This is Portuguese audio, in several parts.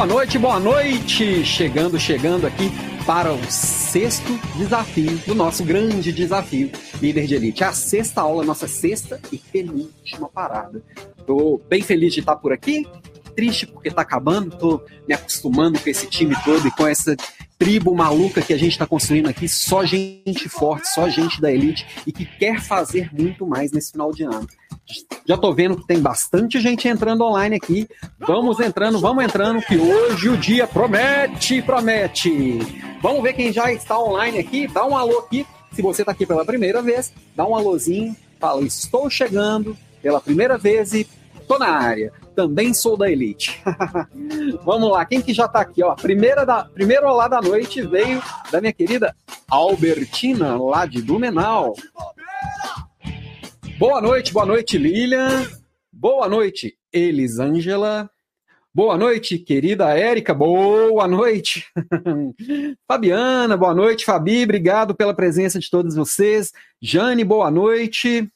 boa noite, boa noite! Chegando, chegando aqui para o sexto desafio do nosso grande desafio Líder de Elite. A sexta aula, nossa sexta e penúltima parada. Tô bem feliz de estar por aqui, triste porque tá acabando, tô me acostumando com esse time todo e com essa tribo maluca que a gente está construindo aqui, só gente forte, só gente da elite e que quer fazer muito mais nesse final de ano. Já tô vendo que tem bastante gente entrando online aqui. Vamos entrando, vamos entrando, que hoje o dia promete, promete. Vamos ver quem já está online aqui. Dá um alô aqui. Se você está aqui pela primeira vez, dá um alôzinho. Fala, estou chegando pela primeira vez e tô na área. Também sou da Elite. Vamos lá, quem que já tá aqui? Ó, primeira da, primeiro olá da noite veio da minha querida Albertina, lá de Blumenau. Boa noite, boa noite, Lilian. Boa noite, Elisângela. Boa noite, querida Érica. Boa noite. Fabiana, boa noite. Fabi, obrigado pela presença de todos vocês. Jane, boa noite.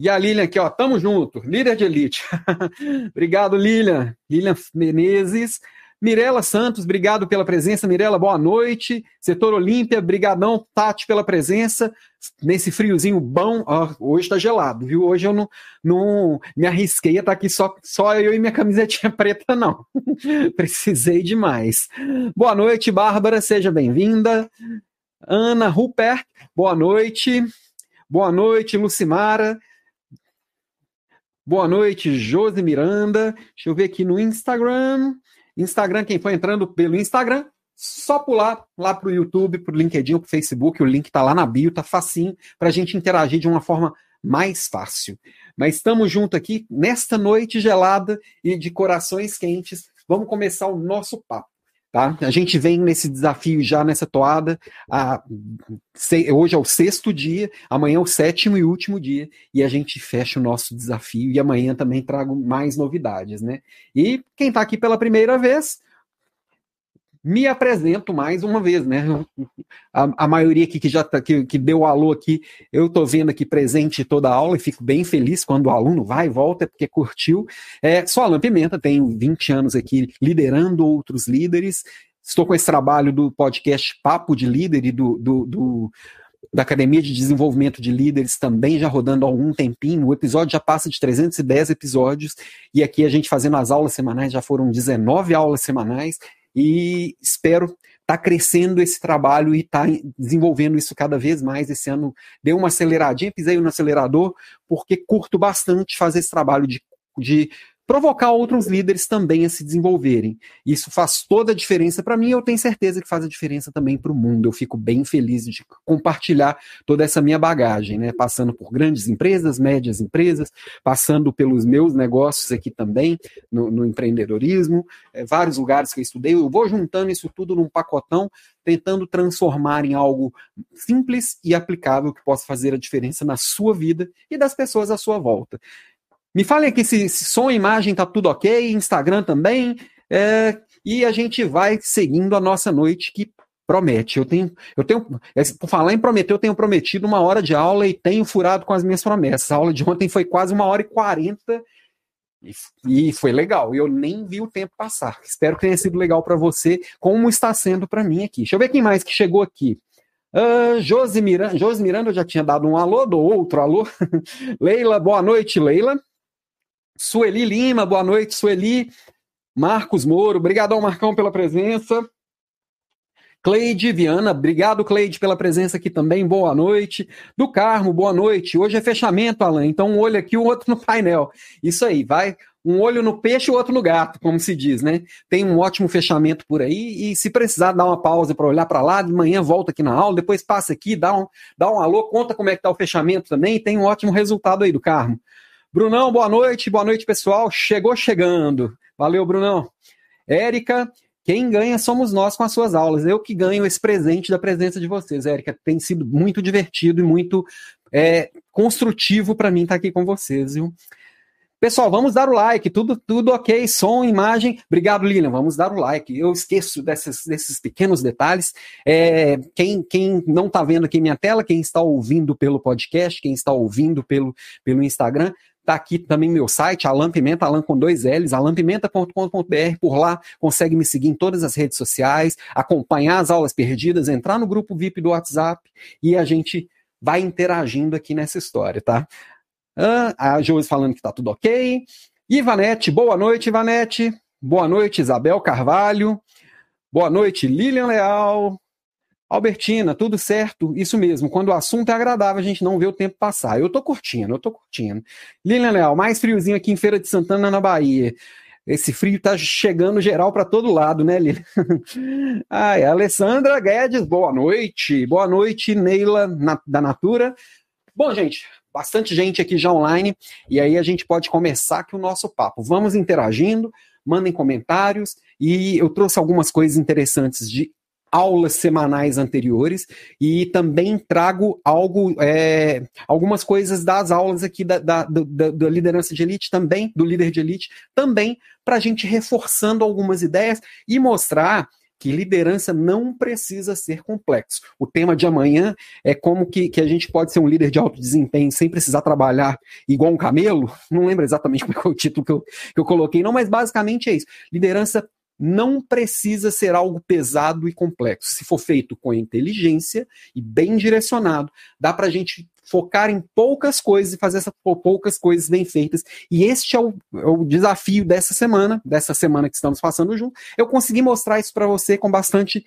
E a Lilian aqui, ó, tamo junto, líder de elite. obrigado, Lilian. Lilian Menezes. Mirela Santos, obrigado pela presença. Mirela, boa noite. Setor Olímpia, brigadão, Tati, pela presença. Nesse friozinho bom, hoje tá gelado, viu? Hoje eu não, não me arrisquei a estar tá aqui só, só eu e minha camisetinha preta, não. Precisei demais. Boa noite, Bárbara, seja bem-vinda. Ana Rupert, boa noite. Boa noite, Lucimara. Boa noite, Josi Miranda. Deixa eu ver aqui no Instagram. Instagram, quem for entrando pelo Instagram, só pular lá para o YouTube, para o LinkedIn, para o Facebook, o link está lá na bio, tá facinho para a gente interagir de uma forma mais fácil. Mas estamos juntos aqui nesta noite gelada e de corações quentes. Vamos começar o nosso papo. Tá? A gente vem nesse desafio já nessa toada. A, se, hoje é o sexto dia, amanhã é o sétimo e último dia, e a gente fecha o nosso desafio. E amanhã também trago mais novidades, né? E quem está aqui pela primeira vez, me apresento mais uma vez, né? A, a maioria aqui que já tá, que, que deu alô aqui, eu tô vendo aqui presente toda a aula e fico bem feliz quando o aluno vai e volta porque curtiu. É, sou Alan Pimenta, tenho 20 anos aqui liderando outros líderes. Estou com esse trabalho do podcast Papo de Líder e do, do, do da Academia de Desenvolvimento de Líderes também já rodando há algum tempinho. O episódio já passa de 310 episódios e aqui a gente fazendo as aulas semanais já foram 19 aulas semanais e espero estar tá crescendo esse trabalho e estar tá desenvolvendo isso cada vez mais. Esse ano deu uma aceleradinha, pisei no acelerador, porque curto bastante fazer esse trabalho de, de provocar outros líderes também a se desenvolverem. Isso faz toda a diferença para mim, eu tenho certeza que faz a diferença também para o mundo. Eu fico bem feliz de compartilhar toda essa minha bagagem, né? Passando por grandes empresas, médias empresas, passando pelos meus negócios aqui também, no, no empreendedorismo, é, vários lugares que eu estudei, eu vou juntando isso tudo num pacotão, tentando transformar em algo simples e aplicável que possa fazer a diferença na sua vida e das pessoas à sua volta. Me falem aqui se, se som e imagem tá tudo ok, Instagram também. É, e a gente vai seguindo a nossa noite que promete. Eu tenho, eu tenho, é, por falar em prometer, eu tenho prometido uma hora de aula e tenho furado com as minhas promessas. A aula de ontem foi quase uma hora e quarenta e, foi legal. Eu nem vi o tempo passar. Espero que tenha sido legal para você, como está sendo para mim aqui. Deixa eu ver quem mais que chegou aqui. Uh, Josi Miranda, Josi Miranda, eu já tinha dado um alô, do outro alô. Leila, boa noite, Leila. Sueli Lima, boa noite, Sueli. Marcos Moro, obrigadão, Marcão, pela presença. Cleide Viana, obrigado, Cleide, pela presença aqui também, boa noite. Do Carmo, boa noite. Hoje é fechamento, Alan, então um olho aqui, o outro no painel. Isso aí, vai um olho no peixe e o outro no gato, como se diz, né? Tem um ótimo fechamento por aí e se precisar dar uma pausa para olhar para lá, de manhã volta aqui na aula, depois passa aqui, dá um, dá um alô, conta como é que tá o fechamento também tem um ótimo resultado aí do Carmo. Brunão, boa noite, boa noite, pessoal. Chegou chegando. Valeu, Brunão. Érica, quem ganha somos nós com as suas aulas. Eu que ganho esse presente da presença de vocês, Érica. Tem sido muito divertido e muito é, construtivo para mim estar aqui com vocês, viu? Pessoal, vamos dar o like, tudo, tudo ok, som, imagem. Obrigado, Lilian, vamos dar o like. Eu esqueço desses, desses pequenos detalhes. É, quem, quem não está vendo aqui minha tela, quem está ouvindo pelo podcast, quem está ouvindo pelo, pelo Instagram, Tá aqui também meu site, Alan Pimenta, Alan com dois L's, alampimenta.com.br. Por lá consegue me seguir em todas as redes sociais, acompanhar as aulas perdidas, entrar no grupo VIP do WhatsApp e a gente vai interagindo aqui nessa história, tá? Ah, a Josi falando que tá tudo ok. Ivanete, boa noite, Ivanete. Boa noite, Isabel Carvalho. Boa noite, Lilian Leal. Albertina, tudo certo? Isso mesmo. Quando o assunto é agradável, a gente não vê o tempo passar. Eu tô curtindo, eu tô curtindo. Lilian Leal, mais friozinho aqui em Feira de Santana, na Bahia. Esse frio tá chegando geral para todo lado, né, Lilian? Ai, Alessandra Guedes, boa noite. Boa noite, Neila, na, da Natura. Bom, gente, bastante gente aqui já online, e aí a gente pode começar aqui o nosso papo. Vamos interagindo, mandem comentários, e eu trouxe algumas coisas interessantes de aulas semanais anteriores e também trago algo, é, algumas coisas das aulas aqui da, da, da, da, liderança de elite também, do líder de elite, também para a gente reforçando algumas ideias e mostrar que liderança não precisa ser complexo. O tema de amanhã é como que, que a gente pode ser um líder de alto desempenho sem precisar trabalhar igual um camelo. Não lembro exatamente qual é o título que eu, que eu coloquei, não, mas basicamente é isso. Liderança não precisa ser algo pesado e complexo. Se for feito com inteligência e bem direcionado, dá para a gente focar em poucas coisas e fazer essas poucas coisas bem feitas. E este é o, é o, desafio dessa semana, dessa semana que estamos passando junto. Eu consegui mostrar isso para você com bastante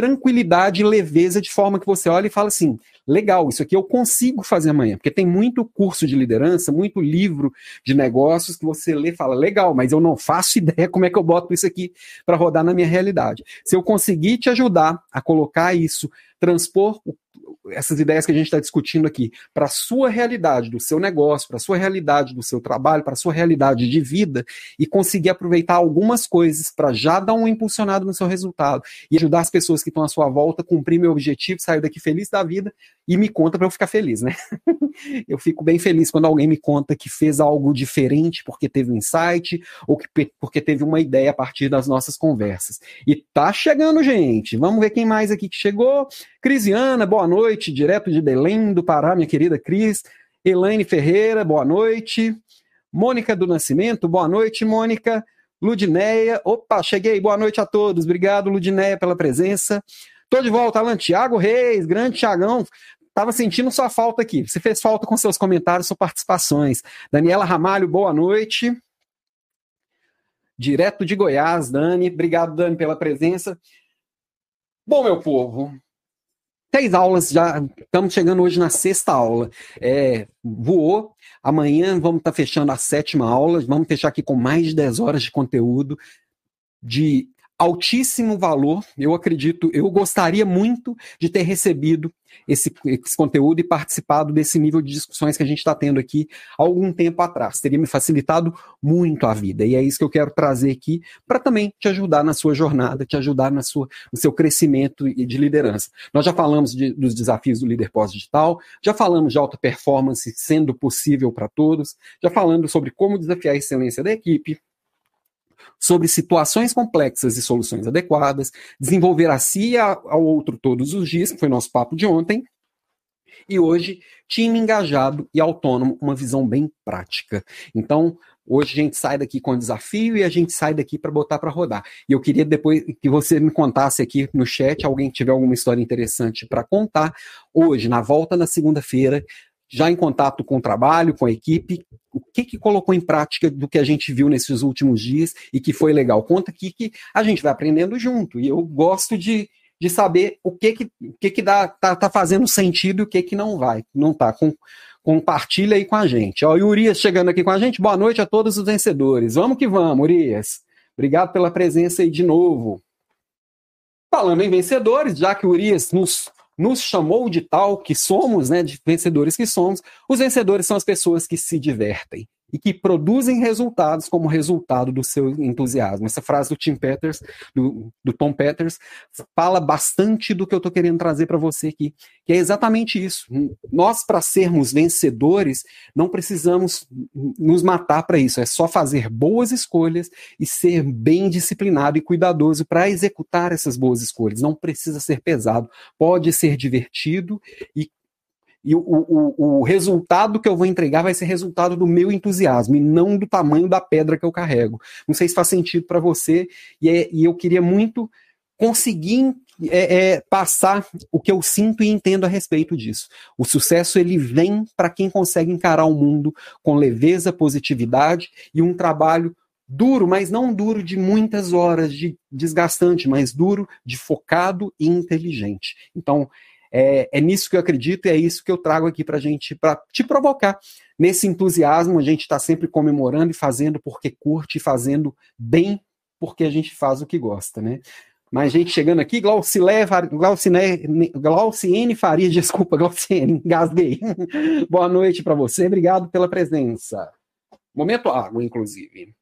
tranquilidade e leveza, de forma que você olha e fala assim: legal, isso aqui eu consigo fazer amanhã. Porque tem muito curso de liderança, muito livro de negócios que você lê e fala: legal, mas eu não faço ideia como é que eu boto isso aqui para rodar na minha realidade. Se eu conseguir te ajudar a colocar isso, transpor essas ideias que a gente está discutindo aqui para a sua realidade do seu negócio, para a sua realidade do seu trabalho, para a sua realidade de vida e conseguir aproveitar algumas coisas para já dar um impulsionado no seu resultado e ajudar as pessoas que estão à sua volta a cumprir meu objetivo, sair daqui feliz da vida e me conta para eu ficar feliz, né? eu fico bem feliz quando alguém me conta que fez algo diferente porque teve um insight ou que, porque teve uma ideia a partir das nossas conversas. E tá chegando, gente. Vamos ver quem mais aqui que chegou. Crisiana, boa noite, direto de Belém do Pará, minha querida Cris. Elaine Ferreira, boa noite. Mônica do Nascimento, boa noite, Mônica. Ludinéia, opa, cheguei, boa noite a todos. Obrigado, Ludinéia, pela presença. Tô de volta, Alan Tiago Reis, grande Tiagão. Tava sentindo sua falta aqui. Você fez falta com seus comentários, suas participações. Daniela Ramalho, boa noite. Direto de Goiás, Dani. Obrigado, Dani, pela presença. Bom, meu povo, Seis aulas, já estamos chegando hoje na sexta aula. É, voou. Amanhã vamos estar tá fechando a sétima aula. Vamos fechar aqui com mais de 10 horas de conteúdo de altíssimo valor. Eu acredito, eu gostaria muito de ter recebido esse, esse, conteúdo e participado desse nível de discussões que a gente está tendo aqui há algum tempo atrás. Teria me facilitado muito a vida. E é isso que eu quero trazer aqui para também te ajudar na sua jornada, te ajudar na sua, no seu crescimento de liderança. Nós já falamos de, dos desafios do líder pós-digital, já falamos de alta performance sendo possível para todos, já falando sobre como desafiar a excelência da equipe, sobre situações complexas e soluções adequadas, desenvolver a si e ao outro todos os dias, que foi nosso papo de ontem, e hoje, time engajado e autônomo, uma visão bem prática. Então, hoje a gente sai daqui com um desafio e a gente sai daqui para botar para rodar. E eu queria depois que você me contasse aqui no chat, alguém tiver alguma história interessante para contar, hoje, na volta na segunda-feira, já em contato com o trabalho, com a equipe, o que, que colocou em prática do que a gente viu nesses últimos dias e que foi legal. Conta aqui que a gente vai aprendendo junto. E eu gosto de, de saber o que que, o que, que dá, tá, tá fazendo sentido e o que que não vai, não tá. Com, compartilha aí com a gente. Ó, o Urias chegando aqui com a gente. Boa noite a todos os vencedores. Vamos que vamos, Urias. Obrigado pela presença aí de novo. Falando em vencedores, já que o Urias nos nos chamou de tal que somos, né, de vencedores que somos, os vencedores são as pessoas que se divertem e que produzem resultados como resultado do seu entusiasmo. Essa frase do Tim Peters, do, do Tom Peters, fala bastante do que eu estou querendo trazer para você aqui, que é exatamente isso. Nós, para sermos vencedores, não precisamos nos matar para isso, é só fazer boas escolhas e ser bem disciplinado e cuidadoso para executar essas boas escolhas. Não precisa ser pesado, pode ser divertido e e o, o, o resultado que eu vou entregar vai ser resultado do meu entusiasmo e não do tamanho da pedra que eu carrego. Não sei se faz sentido para você, e, é, e, eu queria muito conseguir é, é, passar o que eu sinto e entendo a respeito disso. O sucesso ele vem para quem consegue encarar o mundo com leveza, positividade e um trabalho duro, mas não duro de muitas horas, de desgastante, mas duro, de focado e inteligente. Então, é, é nisso que eu acredito e é isso que eu trago aqui para gente, para te provocar. Nesse entusiasmo, a gente está sempre comemorando e fazendo porque curte, fazendo bem porque a gente faz o que gosta, né? Mais gente chegando aqui, Glaucilé, Glauciene Faria, desculpa, Glauciene, engasguei. Boa noite para você, obrigado pela presença. Momento água, inclusive.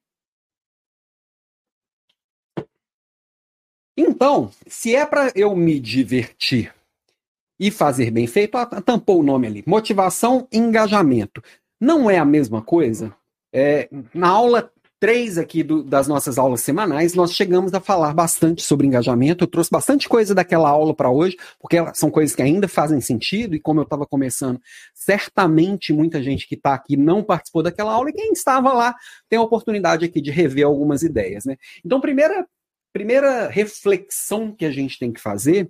Então, se é para eu me divertir e fazer bem feito, tampou o nome ali. Motivação e engajamento. Não é a mesma coisa? É, na aula 3 aqui do, das nossas aulas semanais, nós chegamos a falar bastante sobre engajamento. Eu trouxe bastante coisa daquela aula para hoje, porque são coisas que ainda fazem sentido, e como eu estava começando, certamente muita gente que está aqui não participou daquela aula, e quem estava lá tem a oportunidade aqui de rever algumas ideias. Né? Então, primeira primeira reflexão que a gente tem que fazer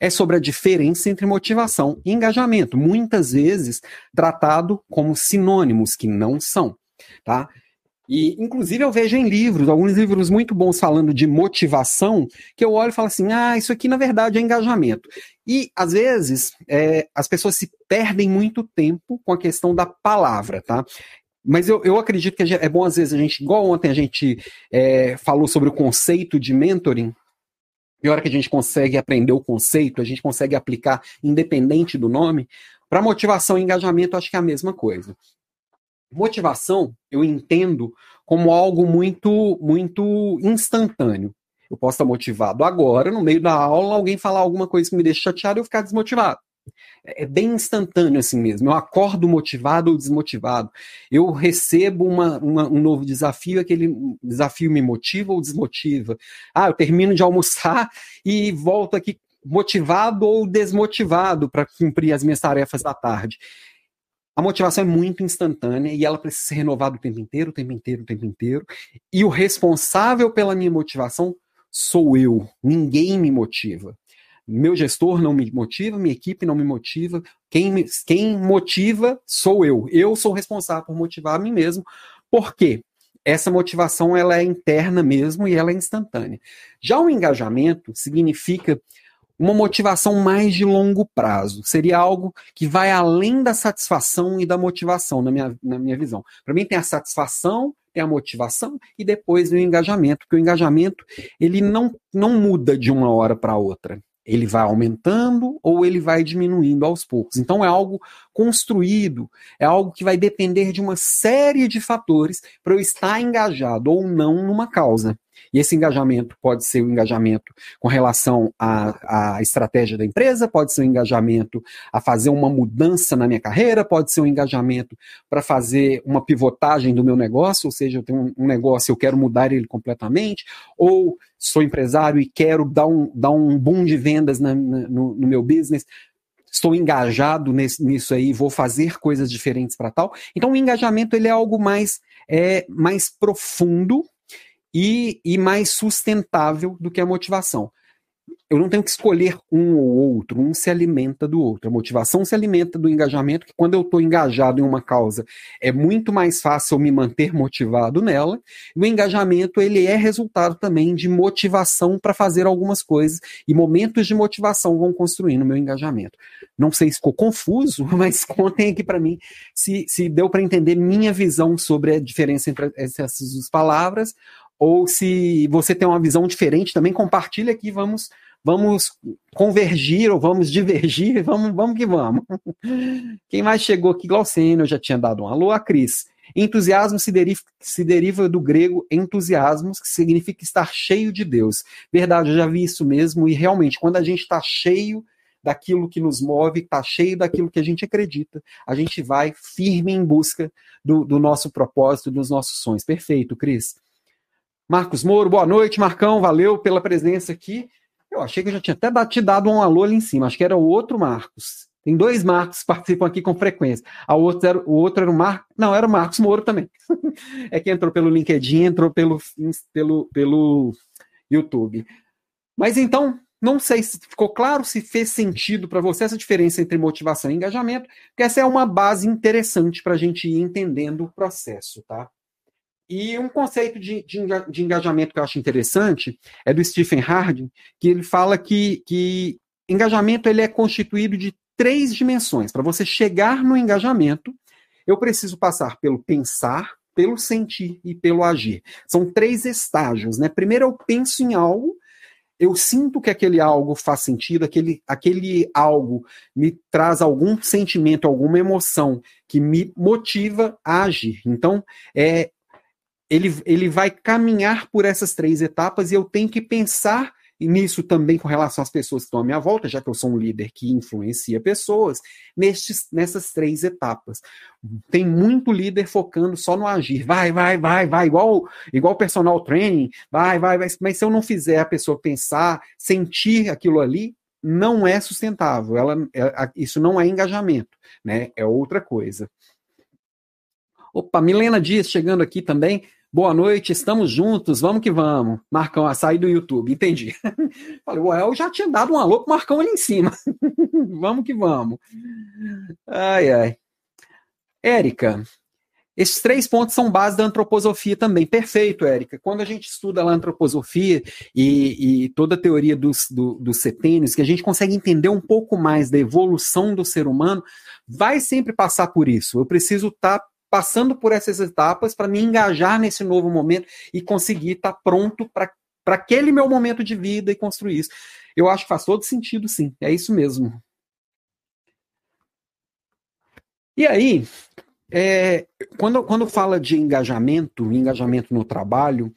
é sobre a diferença entre motivação e engajamento, muitas vezes tratado como sinônimos que não são, tá? E, inclusive, eu vejo em livros, alguns livros muito bons falando de motivação, que eu olho e falo assim: ah, isso aqui na verdade é engajamento. E, às vezes, é, as pessoas se perdem muito tempo com a questão da palavra, tá? Mas eu, eu acredito que é bom, às vezes, a gente, igual ontem a gente é, falou sobre o conceito de mentoring, e a hora que a gente consegue aprender o conceito, a gente consegue aplicar independente do nome, para motivação e engajamento, acho que é a mesma coisa. Motivação, eu entendo como algo muito, muito instantâneo. Eu posso estar motivado agora, no meio da aula, alguém falar alguma coisa que me deixa chateado e eu ficar desmotivado. É, é bem instantâneo assim mesmo. Eu acordo motivado ou desmotivado. Eu recebo uma, uma, um novo desafio, aquele desafio me motiva ou desmotiva. Ah, eu termino de almoçar e volto aqui motivado ou desmotivado para cumprir as minhas tarefas da tarde. A motivação é muito instantânea e ela precisa ser renovada o tempo inteiro, o tempo inteiro, o tempo inteiro. E o responsável pela minha motivação sou eu. Ninguém me motiva meu gestor não me motiva, minha equipe não me motiva, quem, me, quem motiva sou eu. Eu sou responsável por motivar a mim mesmo. Por quê? Essa motivação ela é interna mesmo e ela é instantânea. Já o engajamento significa uma motivação mais de longo prazo. Seria algo que vai além da satisfação e da motivação, na minha, na minha visão. Para mim, tem a satisfação, tem a motivação e depois o engajamento, porque o engajamento ele não, não muda de uma hora para outra ele vai aumentando ou ele vai diminuindo aos poucos. Então é algo construído, é algo que vai depender de uma série de fatores para eu estar engajado ou não numa causa. E esse engajamento pode ser o um engajamento com relação à, à estratégia da empresa, pode ser um engajamento a fazer uma mudança na minha carreira, pode ser um engajamento para fazer uma pivotagem do meu negócio, ou seja, eu tenho um negócio, eu quero mudar ele completamente, ou sou empresário e quero dar um, dar um boom de vendas na, na, no, no meu business estou engajado nesse, nisso aí, vou fazer coisas diferentes para tal. Então, o engajamento ele é algo mais, é, mais profundo e, e mais sustentável do que a motivação eu não tenho que escolher um ou outro, um se alimenta do outro. A motivação se alimenta do engajamento, que quando eu estou engajado em uma causa, é muito mais fácil me manter motivado nela. E o engajamento, ele é resultado também de motivação para fazer algumas coisas, e momentos de motivação vão construindo o meu engajamento. Não sei se ficou confuso, mas contem aqui para mim se, se deu para entender minha visão sobre a diferença entre essas duas palavras, ou se você tem uma visão diferente também, compartilha aqui, vamos vamos convergir ou vamos divergir, vamos, vamos que vamos. Quem mais chegou aqui? Glaucênio, eu já tinha dado um alô, a Cris. Entusiasmo se deriva, se deriva do grego entusiasmos, que significa estar cheio de Deus. Verdade, eu já vi isso mesmo, e realmente, quando a gente está cheio daquilo que nos move, está cheio daquilo que a gente acredita, a gente vai firme em busca do, do nosso propósito, dos nossos sonhos. Perfeito, Cris. Marcos Moro, boa noite, Marcão, valeu pela presença aqui. Eu achei que eu já tinha até te dado um alô ali em cima, acho que era o outro Marcos. Tem dois Marcos que participam aqui com frequência. A outra era, o outro era o Marcos. Não, era o Marcos Moro também. é que entrou pelo LinkedIn, entrou pelo, pelo, pelo YouTube. Mas então, não sei se ficou claro, se fez sentido para você essa diferença entre motivação e engajamento, porque essa é uma base interessante para a gente ir entendendo o processo, tá? E um conceito de, de, engajamento que eu acho interessante é do Stephen Harding, que ele fala que, que engajamento ele é constituído de três dimensões. Para você chegar no engajamento, eu preciso passar pelo pensar, pelo sentir e pelo agir. São três estágios, né? Primeiro eu penso em algo, eu sinto que aquele algo faz sentido, aquele, aquele algo me traz algum sentimento, alguma emoção que me motiva a agir. Então, é, ele, ele vai caminhar por essas três etapas e eu tenho que pensar nisso também com relação às pessoas que estão à minha volta, já que eu sou um líder que influencia pessoas, nestes, nessas três etapas. Tem muito líder focando só no agir. Vai, vai, vai, vai, igual igual personal training, vai, vai, vai. Mas se eu não fizer a pessoa pensar, sentir aquilo ali, não é sustentável. Ela, é, isso não é engajamento, né? É outra coisa. Opa, Milena Dias chegando aqui também. Boa noite, estamos juntos, vamos que vamos. Marcão, açaí do YouTube, entendi. Falei, ué, eu já tinha dado um alô pro Marcão ali em cima. vamos que vamos. Ai, ai. Érica, esses três pontos são base da antroposofia também. Perfeito, Érica. Quando a gente estuda a antroposofia e, e toda a teoria dos, do, dos setênios, que a gente consegue entender um pouco mais da evolução do ser humano, vai sempre passar por isso. Eu preciso estar tá passando por essas etapas para me engajar nesse novo momento e conseguir estar tá pronto para aquele meu momento de vida e construir isso. Eu acho que faz todo sentido, sim. É isso mesmo. E aí, é, quando, quando fala de engajamento, engajamento no trabalho,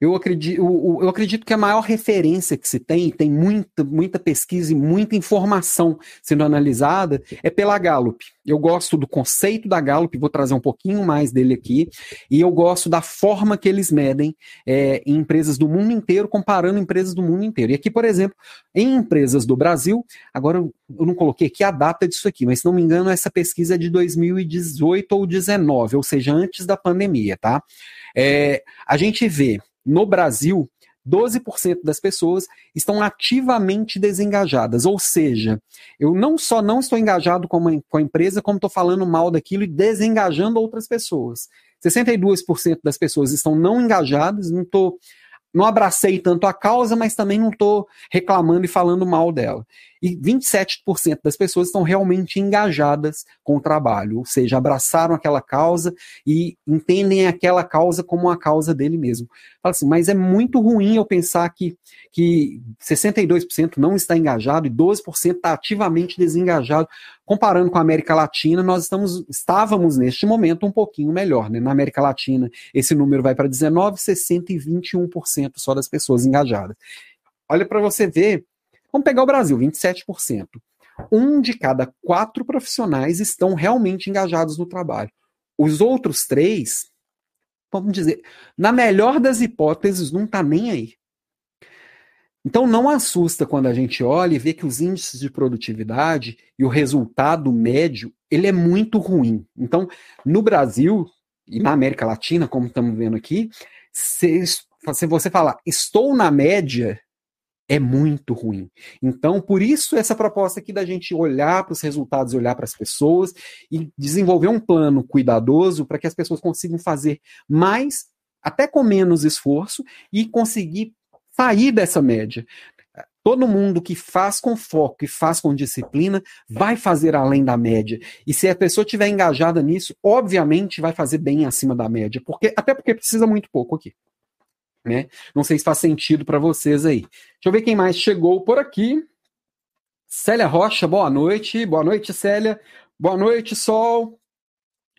eu acredito, eu acredito que a maior referência que se tem, tem muita, muita pesquisa e muita informação sendo analisada, é pela Gallup. Eu gosto do conceito da Gallup, vou trazer um pouquinho mais dele aqui, e eu gosto da forma que eles medem é, em empresas do mundo inteiro, comparando empresas do mundo inteiro. E aqui, por exemplo, em empresas do Brasil, agora eu não coloquei aqui a data disso aqui, mas se não me engano, essa pesquisa é de 2018 ou 2019, ou seja, antes da pandemia, tá? É, a gente vê no Brasil, 12% das pessoas estão ativamente desengajadas. Ou seja, eu não só não estou engajado com, a, com a empresa, como estou falando mal daquilo e desengajando outras pessoas. 62% das pessoas estão não engajadas, não estou não abracei tanto a causa, mas também não estou reclamando e falando mal dela. E 27% das pessoas estão realmente engajadas com o trabalho, ou seja, abraçaram aquela causa e entendem aquela causa como uma causa dele mesmo. Fala assim, mas é muito ruim eu pensar que, que 62% não está engajado e 12% está ativamente desengajado. Comparando com a América Latina, nós estamos, estávamos neste momento um pouquinho melhor. Né? Na América Latina, esse número vai para 19%, 60% e 21% só das pessoas engajadas. Olha para você ver Vamos pegar o Brasil, 27%. Um de cada quatro profissionais estão realmente engajados no trabalho. Os outros três, vamos dizer, na melhor das hipóteses, não está nem aí. Então não assusta quando a gente olha e vê que os índices de produtividade e o resultado médio, ele é muito ruim. Então, no Brasil e na América Latina, como estamos vendo aqui, se, se você falar estou na média, é muito ruim. Então, por isso, essa proposta aqui da gente olhar para os resultados, olhar para as pessoas e desenvolver um plano cuidadoso para que as pessoas consigam fazer mais, até com menos esforço, e conseguir sair dessa média. Todo mundo que faz com foco e faz com disciplina vai fazer além da média. E se a pessoa estiver engajada nisso, obviamente vai fazer bem acima da média, porque até porque precisa muito pouco aqui né? Não sei se faz sentido para vocês aí. Deixa eu ver quem mais chegou por aqui. Célia Rocha, boa noite. Boa noite, Célia. Boa noite, Sol.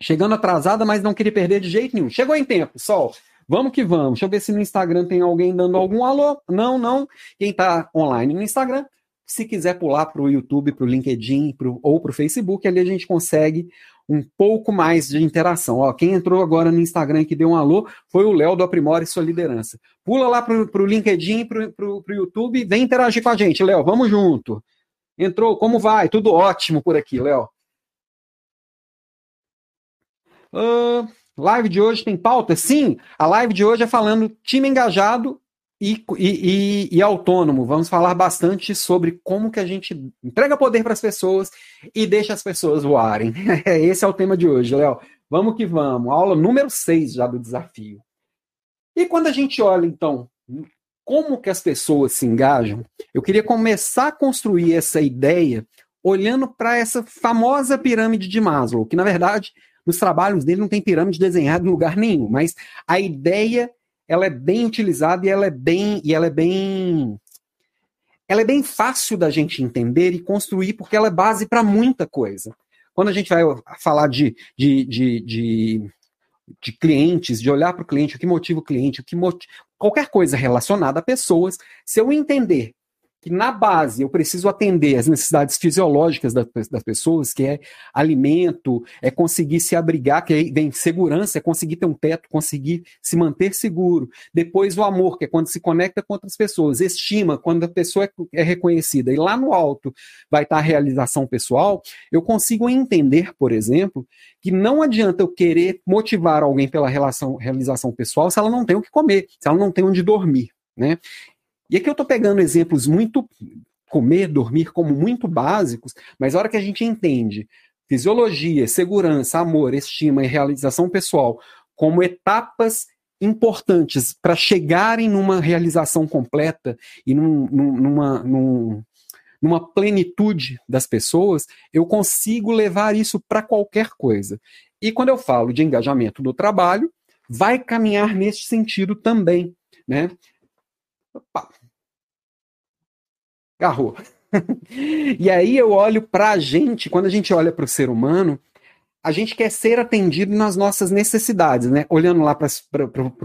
Chegando atrasada, mas não queria perder de jeito nenhum. Chegou em tempo, Sol. Vamos que vamos. Deixa eu ver se no Instagram tem alguém dando algum alô. Não, não. Quem está online no Instagram, se quiser pular para o YouTube, para o LinkedIn pro, ou para o Facebook, ali a gente consegue um pouco mais de interação. Ó, quem entrou agora no Instagram que deu um alô foi o Léo do Aprimore Sua Liderança. Pula lá para o LinkedIn, para o YouTube, vem interagir com a gente, Léo, vamos junto. Entrou, como vai? Tudo ótimo por aqui, Léo. Uh, live de hoje tem pauta? Sim, a live de hoje é falando time engajado e, e, e, autônomo. Vamos falar bastante sobre como que a gente entrega poder para as pessoas e deixa as pessoas voarem. Esse é o tema de hoje, Léo. Vamos que vamos. Aula número 6 já do desafio. E quando a gente olha, então, como que as pessoas se engajam, eu queria começar a construir essa ideia olhando para essa famosa pirâmide de Maslow, que na verdade nos trabalhos dele não tem pirâmide desenhada em lugar nenhum, mas a ideia ela é bem utilizada e ela é bem e ela é bem ela é bem fácil da gente entender e construir porque ela é base para muita coisa. Quando a gente vai falar de, de, de, de de clientes, de olhar para o cliente, o que motiva o cliente, o que motiva, qualquer coisa relacionada a pessoas, se eu entender que na base eu preciso atender as necessidades fisiológicas das, das pessoas, que é alimento, é conseguir se abrigar, que aí vem segurança, é conseguir ter um teto, conseguir se manter seguro. Depois o amor, que é quando se conecta com outras pessoas. Estima, quando a pessoa é, é reconhecida. E lá no alto vai estar a realização pessoal. Eu consigo entender, por exemplo, que não adianta eu querer motivar alguém pela relação, realização pessoal se ela não tem o que comer, se ela não tem onde dormir. Né? E aqui eu estou pegando exemplos muito comer, dormir como muito básicos, mas a hora que a gente entende fisiologia, segurança, amor, estima e realização pessoal como etapas importantes para chegarem numa realização completa e num, numa, num, numa plenitude das pessoas, eu consigo levar isso para qualquer coisa. E quando eu falo de engajamento do trabalho, vai caminhar nesse sentido também, né? Opa, Garrou. e aí eu olho para a gente, quando a gente olha para o ser humano, a gente quer ser atendido nas nossas necessidades, né? Olhando lá para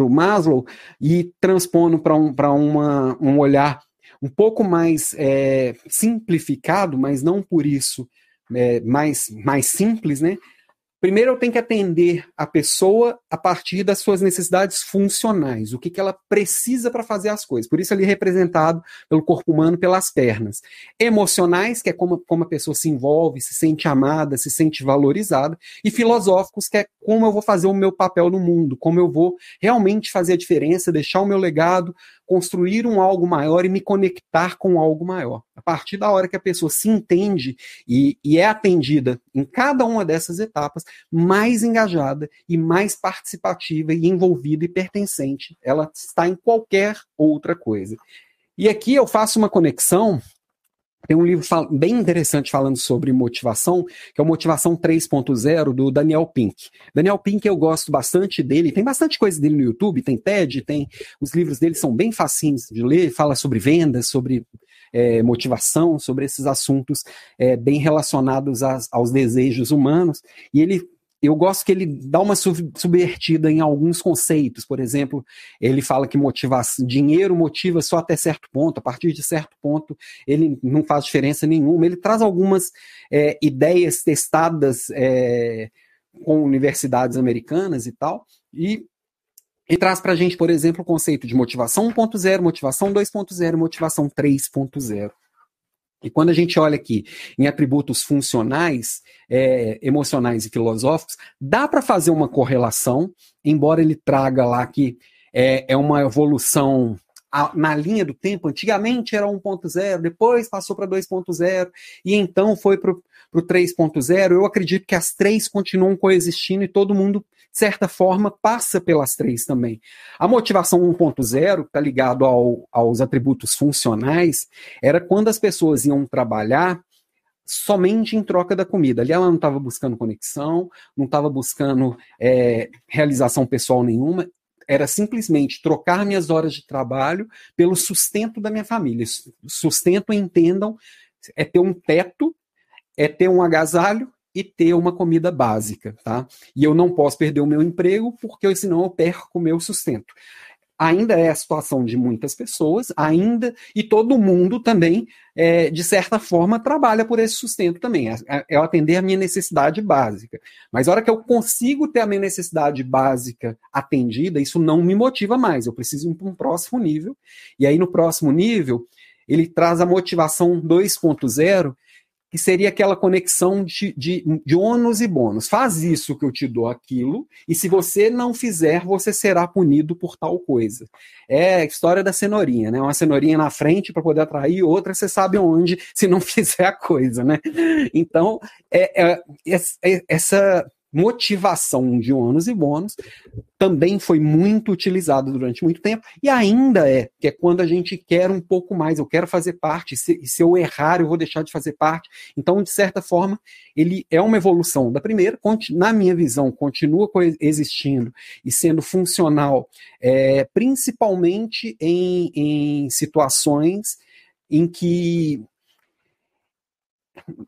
o Maslow e transpondo para um, um olhar um pouco mais é, simplificado, mas não por isso é, mais, mais simples, né? Primeiro, eu tenho que atender a pessoa a partir das suas necessidades funcionais, o que, que ela precisa para fazer as coisas. Por isso, ali representado pelo corpo humano, pelas pernas. Emocionais, que é como, como a pessoa se envolve, se sente amada, se sente valorizada. E filosóficos, que é como eu vou fazer o meu papel no mundo, como eu vou realmente fazer a diferença, deixar o meu legado, construir um algo maior e me conectar com algo maior. A partir da hora que a pessoa se entende e, e é atendida em cada uma dessas etapas, mais engajada e mais participativa e envolvida e pertencente ela está em qualquer outra coisa. E aqui eu faço uma conexão tem um livro bem interessante falando sobre motivação, que é o Motivação 3.0 do Daniel Pink. Daniel Pink eu gosto bastante dele, tem bastante coisa dele no YouTube, tem TED, tem os livros dele são bem facinhos de ler, fala sobre vendas, sobre é, motivação, sobre esses assuntos é, bem relacionados aos desejos humanos. E ele eu gosto que ele dá uma subvertida em alguns conceitos. Por exemplo, ele fala que dinheiro motiva só até certo ponto, a partir de certo ponto ele não faz diferença nenhuma. Ele traz algumas é, ideias testadas é, com universidades americanas e tal, e e traz para a gente, por exemplo, o conceito de motivação 1.0, motivação 2.0, motivação 3.0. E quando a gente olha aqui em atributos funcionais, é, emocionais e filosóficos, dá para fazer uma correlação, embora ele traga lá que é, é uma evolução na linha do tempo. Antigamente era 1.0, depois passou para 2.0 e então foi para o 3.0. Eu acredito que as três continuam coexistindo e todo mundo certa forma, passa pelas três também. A motivação 1.0, que está ligado ao, aos atributos funcionais, era quando as pessoas iam trabalhar somente em troca da comida. Ali ela não estava buscando conexão, não estava buscando é, realização pessoal nenhuma, era simplesmente trocar minhas horas de trabalho pelo sustento da minha família. Sustento, entendam, é ter um teto, é ter um agasalho e ter uma comida básica, tá? E eu não posso perder o meu emprego porque senão eu perco o meu sustento. Ainda é a situação de muitas pessoas, ainda, e todo mundo também, é, de certa forma, trabalha por esse sustento também. É, atender a minha necessidade básica. Mas a hora que eu consigo ter a minha necessidade básica atendida, isso não me motiva mais. Eu preciso ir para um próximo nível. E aí, no próximo nível, ele traz a motivação 2.0, que seria aquela conexão de, de, de ônus e bônus. Faz isso que eu te dou aquilo, e se você não fizer, você será punido por tal coisa. É a história da cenourinha, né? Uma cenourinha na frente para poder atrair, outra você sabe onde, se não fizer a coisa, né? Então, é, é, é essa motivação de ônus e bônus também foi muito utilizado durante muito tempo e ainda é, que é quando a gente quer um pouco mais, eu quero fazer parte, se, se eu errar eu vou deixar de fazer parte. Então, de certa forma, ele é uma evolução da primeira, na minha visão, continua existindo e sendo funcional, é, principalmente em, em situações em que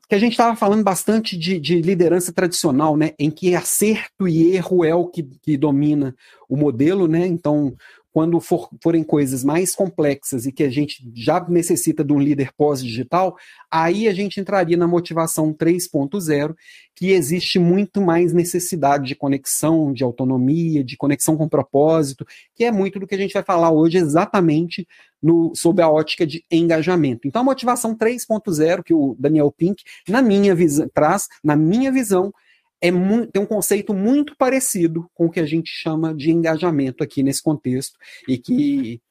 que a gente estava falando bastante de, de, liderança tradicional, né, em que acerto e erro é o que, que domina o modelo, né? Então, quando for, forem coisas mais complexas e que a gente já necessita de um líder pós-digital, aí a gente entraria na motivação 3.0, que existe muito mais necessidade de conexão, de autonomia, de conexão com propósito, que é muito do que a gente vai falar hoje exatamente no, sob a ótica de engajamento. Então, a motivação 3.0 que o Daniel Pink, na minha traz, na minha visão, é tem um conceito muito parecido com o que a gente chama de engajamento aqui nesse contexto e que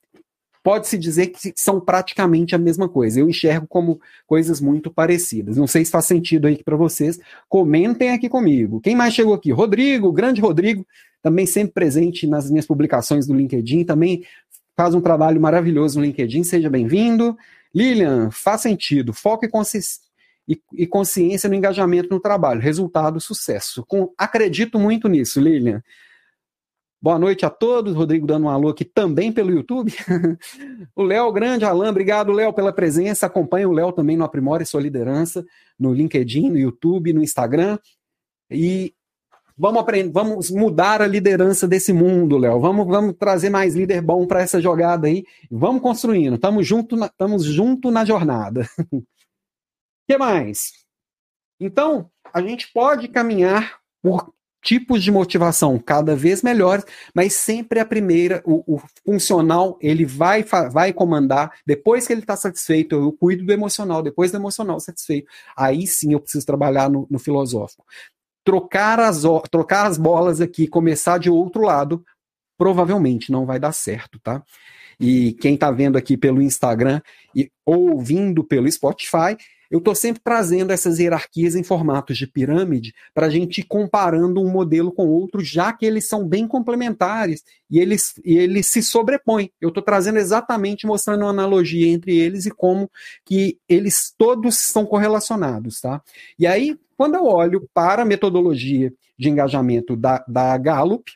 pode-se dizer que são praticamente a mesma coisa. Eu enxergo como coisas muito parecidas. Não sei se faz sentido aí para vocês. Comentem aqui comigo. Quem mais chegou aqui? Rodrigo, grande Rodrigo, também sempre presente nas minhas publicações do LinkedIn, também faz um trabalho maravilhoso no LinkedIn. Seja bem-vindo. Lilian, faz sentido. Foco e consistência e, e consciência no engajamento no trabalho. Resultado, sucesso. Com, acredito muito nisso, Lilian. Boa noite a todos. Rodrigo dando um alô aqui também pelo YouTube. o Léo, grande Alain, obrigado, Léo, pela presença. Acompanhe o Léo também no Aprimore Sua Liderança, no LinkedIn, no YouTube, no Instagram. E vamos aprender, vamos mudar a liderança desse mundo, Léo. Vamos, vamos trazer mais líder bom para essa jogada aí. Vamos construindo. Estamos junto, junto na jornada. que mais? Então, a gente pode caminhar por tipos de motivação cada vez melhores, mas sempre a primeira, o, o funcional, ele vai, vai comandar, depois que ele está satisfeito, eu cuido do emocional, depois do emocional satisfeito, aí sim eu preciso trabalhar no, no filosófico. Trocar as, trocar as bolas aqui, começar de outro lado, provavelmente não vai dar certo, tá? E quem está vendo aqui pelo Instagram e ouvindo pelo Spotify, eu estou sempre trazendo essas hierarquias em formatos de pirâmide para a gente ir comparando um modelo com outro, já que eles são bem complementares e eles, e eles se sobrepõem. Eu estou trazendo exatamente mostrando uma analogia entre eles e como que eles todos são correlacionados. Tá? E aí, quando eu olho para a metodologia de engajamento da, da Gallup,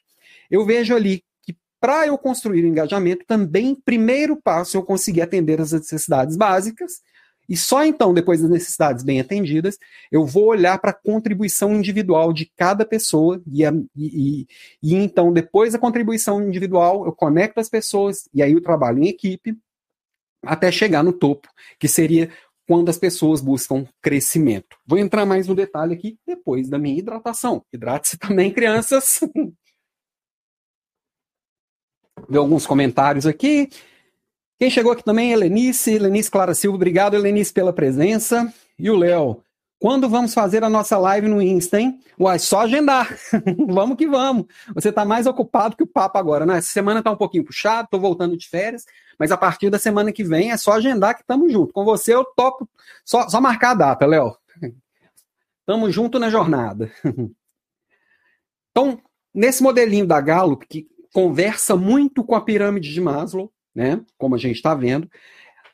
eu vejo ali que para eu construir o engajamento, também, primeiro passo, eu conseguir atender as necessidades básicas, e só então, depois das necessidades bem atendidas, eu vou olhar para a contribuição individual de cada pessoa, e, e, e, e, então, depois da contribuição individual, eu conecto as pessoas, e aí eu trabalho em equipe, até chegar no topo, que seria quando as pessoas buscam crescimento. Vou entrar mais no detalhe aqui depois da minha hidratação. Hidrate-se também, crianças. Ver alguns comentários aqui. Quem chegou aqui também é Helenice, Helenice Clara Silva, obrigado Helenice pela presença. E o Léo, quando vamos fazer a nossa live no Insta, hein? Uai, só agendar. vamos que vamos. Você está mais ocupado que o papo agora, né? Essa semana está um pouquinho puxado, estou voltando de férias, mas a partir da semana que vem é só agendar que estamos junto. Com você eu topo, só, só marcar a data, Léo. Estamos junto na jornada. então, nesse modelinho da Gallup, que conversa muito com a pirâmide de Maslow, né? Como a gente está vendo.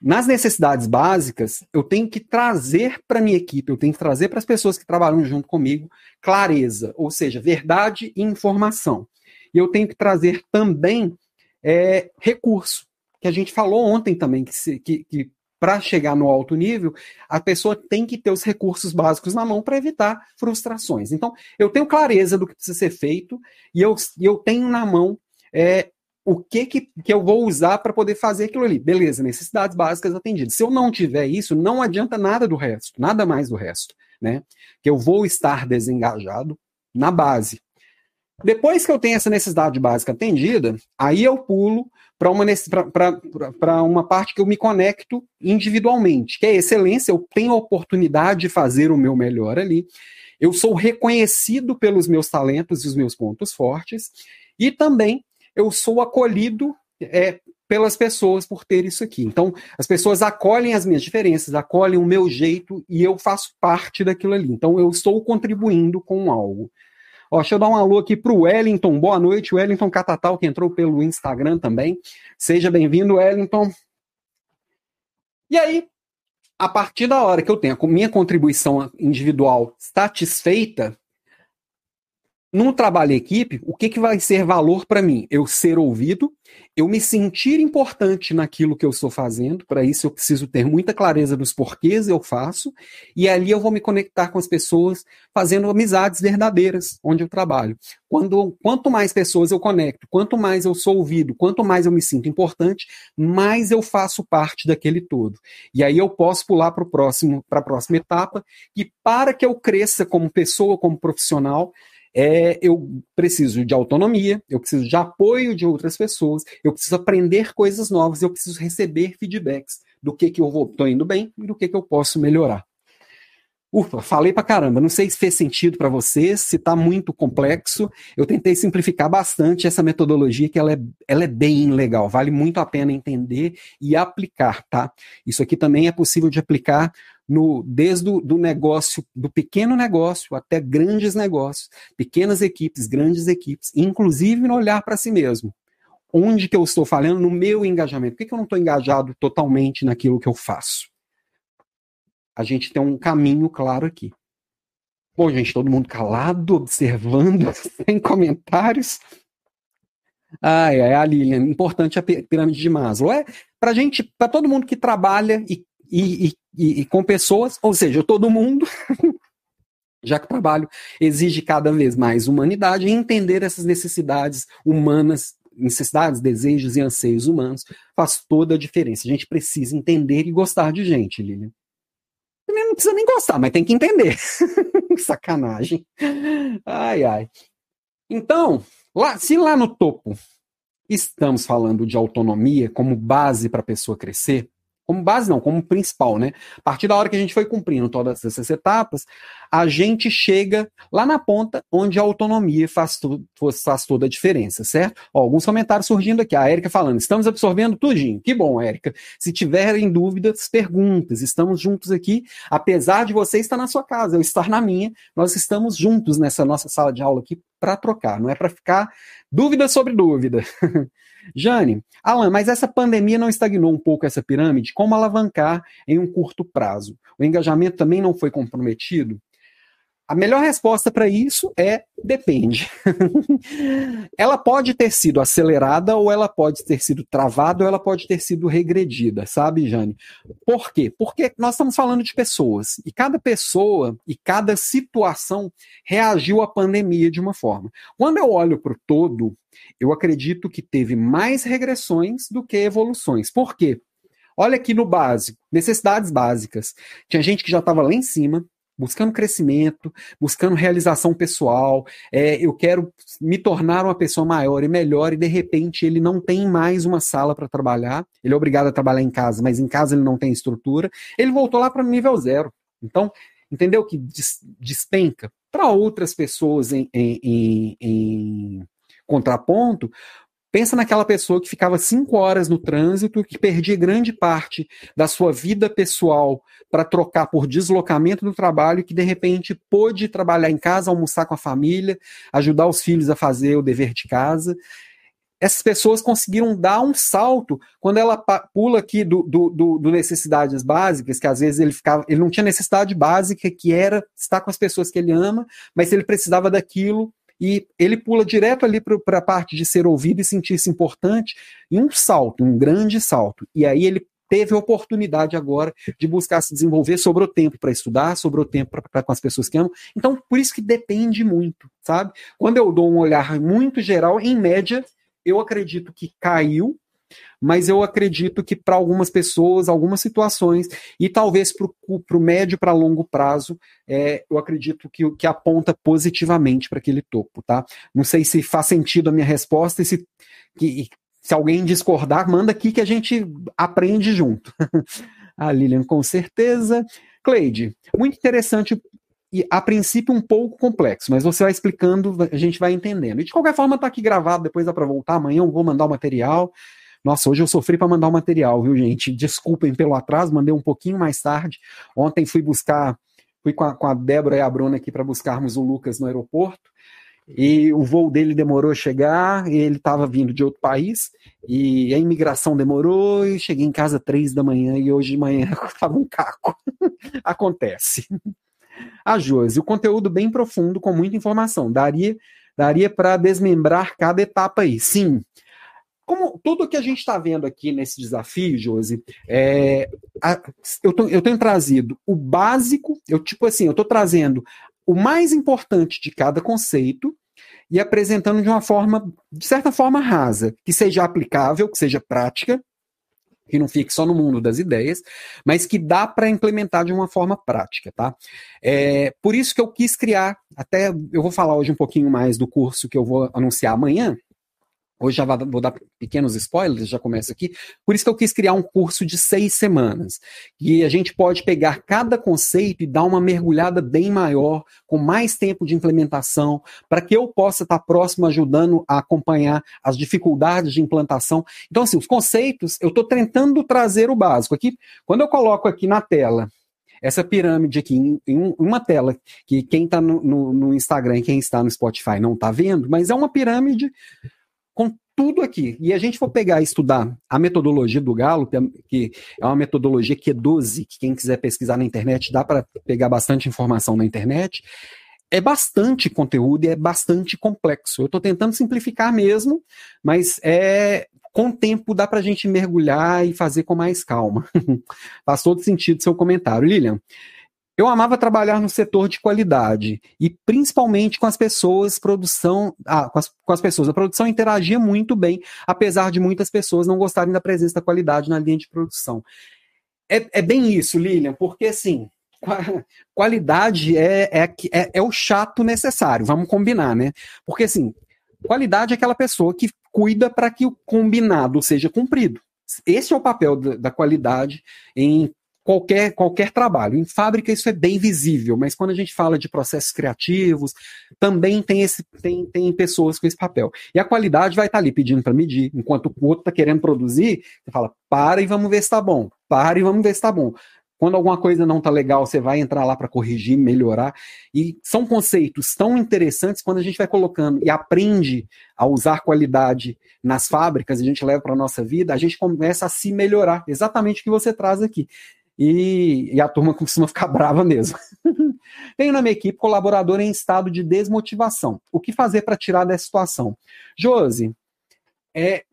Nas necessidades básicas, eu tenho que trazer para minha equipe, eu tenho que trazer para as pessoas que trabalham junto comigo clareza, ou seja, verdade e informação. E eu tenho que trazer também é, recurso, que a gente falou ontem também, que, que, que para chegar no alto nível, a pessoa tem que ter os recursos básicos na mão para evitar frustrações. Então, eu tenho clareza do que precisa ser feito e eu, eu tenho na mão é, o que, que, que eu vou usar para poder fazer aquilo ali. Beleza, necessidades básicas atendidas. Se eu não tiver isso, não adianta nada do resto, nada mais do resto, né? Que eu vou estar desengajado na base. Depois que eu tenho essa necessidade básica atendida, aí eu pulo para uma, uma parte que eu me conecto individualmente, que é excelência, eu tenho a oportunidade de fazer o meu melhor ali, eu sou reconhecido pelos meus talentos e os meus pontos fortes, e também eu sou acolhido é, pelas pessoas por ter isso aqui. Então, as pessoas acolhem as minhas diferenças, acolhem o meu jeito e eu faço parte daquilo ali. Então, eu estou contribuindo com algo. Ó, deixa eu dar um alô aqui para o Wellington. Boa noite, Wellington Catatal, que entrou pelo Instagram também. Seja bem-vindo, Wellington. E aí, a partir da hora que eu tenho a minha contribuição individual satisfeita, num trabalho em equipe, o que, que vai ser valor para mim? Eu ser ouvido, eu me sentir importante naquilo que eu estou fazendo, para isso eu preciso ter muita clareza dos porquês eu faço, e ali eu vou me conectar com as pessoas, fazendo amizades verdadeiras onde eu trabalho. Quando, quanto mais pessoas eu conecto, quanto mais eu sou ouvido, quanto mais eu me sinto importante, mais eu faço parte daquele todo. E aí eu posso pular para a próxima etapa, que para que eu cresça como pessoa, como profissional, é, eu preciso de autonomia, eu preciso de apoio de outras pessoas, eu preciso aprender coisas novas, eu preciso receber feedbacks do que, que eu estou indo bem e do que, que eu posso melhorar. Ufa, falei pra caramba. Não sei se fez sentido para vocês, se está muito complexo. Eu tentei simplificar bastante essa metodologia, que ela é, ela é bem legal. Vale muito a pena entender e aplicar, tá? Isso aqui também é possível de aplicar no, desde o do negócio, do pequeno negócio até grandes negócios, pequenas equipes, grandes equipes, inclusive no olhar para si mesmo. Onde que eu estou falando? No meu engajamento. Por que, que eu não estou engajado totalmente naquilo que eu faço? A gente tem um caminho claro aqui. Bom, gente, todo mundo calado, observando, sem comentários. Ai, ai, a Lilian, importante a pirâmide de Maslow. É para gente, para todo mundo que trabalha e e, e, e com pessoas, ou seja, todo mundo, já que o trabalho exige cada vez mais humanidade, e entender essas necessidades humanas, necessidades, desejos e anseios humanos, faz toda a diferença. A gente precisa entender e gostar de gente, Lilian. Não precisa nem gostar, mas tem que entender. Sacanagem. Ai, ai. Então, lá, se lá no topo estamos falando de autonomia como base para a pessoa crescer, como base não, como principal, né? A partir da hora que a gente foi cumprindo todas essas etapas, a gente chega lá na ponta onde a autonomia faz, tu, faz toda a diferença, certo? Ó, alguns comentários surgindo aqui. A Érica falando, estamos absorvendo tudinho. Que bom, Érica. Se tiverem dúvidas, perguntas. Estamos juntos aqui, apesar de você estar na sua casa, eu estar na minha, nós estamos juntos nessa nossa sala de aula aqui para trocar, não é para ficar dúvida sobre dúvida. Jane, Alan, mas essa pandemia não estagnou um pouco essa pirâmide? Como alavancar em um curto prazo? O engajamento também não foi comprometido? A melhor resposta para isso é depende. ela pode ter sido acelerada ou ela pode ter sido travada ou ela pode ter sido regredida, sabe, Jane? Por quê? Porque nós estamos falando de pessoas e cada pessoa e cada situação reagiu à pandemia de uma forma. Quando eu olho para o todo, eu acredito que teve mais regressões do que evoluções. Por quê? Olha aqui no básico, necessidades básicas. Tinha gente que já estava lá em cima, buscando crescimento, buscando realização pessoal. É, eu quero me tornar uma pessoa maior e melhor, e de repente ele não tem mais uma sala para trabalhar. Ele é obrigado a trabalhar em casa, mas em casa ele não tem estrutura. Ele voltou lá para o nível zero. Então, entendeu que despenca? Para outras pessoas em, em, em, em contraponto, Pensa naquela pessoa que ficava cinco horas no trânsito, que perdia grande parte da sua vida pessoal para trocar por deslocamento do trabalho, que de repente pôde trabalhar em casa, almoçar com a família, ajudar os filhos a fazer o dever de casa. Essas pessoas conseguiram dar um salto quando ela pula aqui do, do, do, do necessidades básicas, que às vezes ele ficava, ele não tinha necessidade básica, que era estar com as pessoas que ele ama, mas ele precisava daquilo, e ele pula direto ali para a parte de ser ouvido e sentir-se importante em um salto, um grande salto. E aí ele teve a oportunidade agora de buscar se desenvolver, sobrou tempo para estudar, sobrou tempo para estar com as pessoas que amam. Então, por isso que depende muito, sabe? Quando eu dou um olhar muito geral, em média, eu acredito que caiu mas eu acredito que para algumas pessoas, algumas situações, e talvez para o médio para longo prazo, é, eu acredito que, que aponta positivamente para aquele topo, tá? Não sei se faz sentido a minha resposta e se, que, se alguém discordar, manda aqui que a gente aprende junto. a Lilian, com certeza. Cleide, muito interessante e a princípio um pouco complexo, mas você vai explicando, a gente vai entendendo. E de qualquer forma, tá aqui gravado, depois dá para voltar. Amanhã eu vou mandar o material. Nossa, hoje eu sofri para mandar o material, viu, gente? Desculpem pelo atraso, mandei um pouquinho mais tarde. Ontem fui buscar, fui com a, com a Débora e a Bruna aqui para buscarmos o Lucas no aeroporto. E o voo dele demorou a chegar, ele estava vindo de outro país, e a imigração demorou, e cheguei em casa três da manhã, e hoje de manhã estava um caco. Acontece. A Josi, o conteúdo bem profundo, com muita informação. Daria, daria para desmembrar cada etapa aí. Sim. Como tudo que a gente está vendo aqui nesse desafio, Josi, é, a, eu, tô, eu tenho trazido o básico, eu tipo assim, eu estou trazendo o mais importante de cada conceito e apresentando de uma forma, de certa forma, rasa, que seja aplicável, que seja prática, que não fique só no mundo das ideias, mas que dá para implementar de uma forma prática, tá? É, por isso que eu quis criar, até eu vou falar hoje um pouquinho mais do curso que eu vou anunciar amanhã, Hoje já vou dar pequenos spoilers, já começo aqui. Por isso que eu quis criar um curso de seis semanas. E a gente pode pegar cada conceito e dar uma mergulhada bem maior, com mais tempo de implementação, para que eu possa estar próximo ajudando a acompanhar as dificuldades de implantação. Então, assim, os conceitos, eu estou tentando trazer o básico. Aqui, quando eu coloco aqui na tela essa pirâmide aqui em, uma tela, que quem está no, no, no, Instagram e quem está no Spotify não está vendo, mas é uma pirâmide com tudo aqui. E a gente for pegar e estudar a metodologia do Galo, que é uma metodologia que é 12, que quem quiser pesquisar na internet, dá para pegar bastante informação na internet. É bastante conteúdo e é bastante complexo. Eu estou tentando simplificar mesmo, mas é com o tempo dá para a gente mergulhar e fazer com mais calma. Faz todo sentido seu comentário. Lilian, eu amava trabalhar no setor de qualidade e principalmente com as pessoas, produção, ah, com, as, com as pessoas. A produção interagia muito bem, apesar de muitas pessoas não gostarem da presença da qualidade na linha de produção. É, é bem isso, Lilian, porque assim, qualidade é, é, é, é o chato necessário, vamos combinar, né? Porque assim, qualidade é aquela pessoa que cuida para que o combinado seja cumprido. Esse é o papel da, da qualidade em qualquer, qualquer trabalho. Em fábrica isso é bem visível, mas quando a gente fala de processos criativos, também tem, esse, tem, tem pessoas com esse papel. E a qualidade vai estar ali pedindo para medir, enquanto o outro está querendo produzir, você fala, para e vamos ver se está bom, para e vamos ver se está bom. Quando alguma coisa não está legal, você vai entrar lá para corrigir, melhorar. E são conceitos tão interessantes quando a gente vai colocando e aprende a usar qualidade nas fábricas, a gente leva para a nossa vida, a gente começa a se melhorar. Exatamente o que você traz aqui e, e a turma costuma ficar brava mesmo. Tenho na minha equipe colaborador em estado de desmotivação. O que fazer para tirar dessa situação? Josi, é,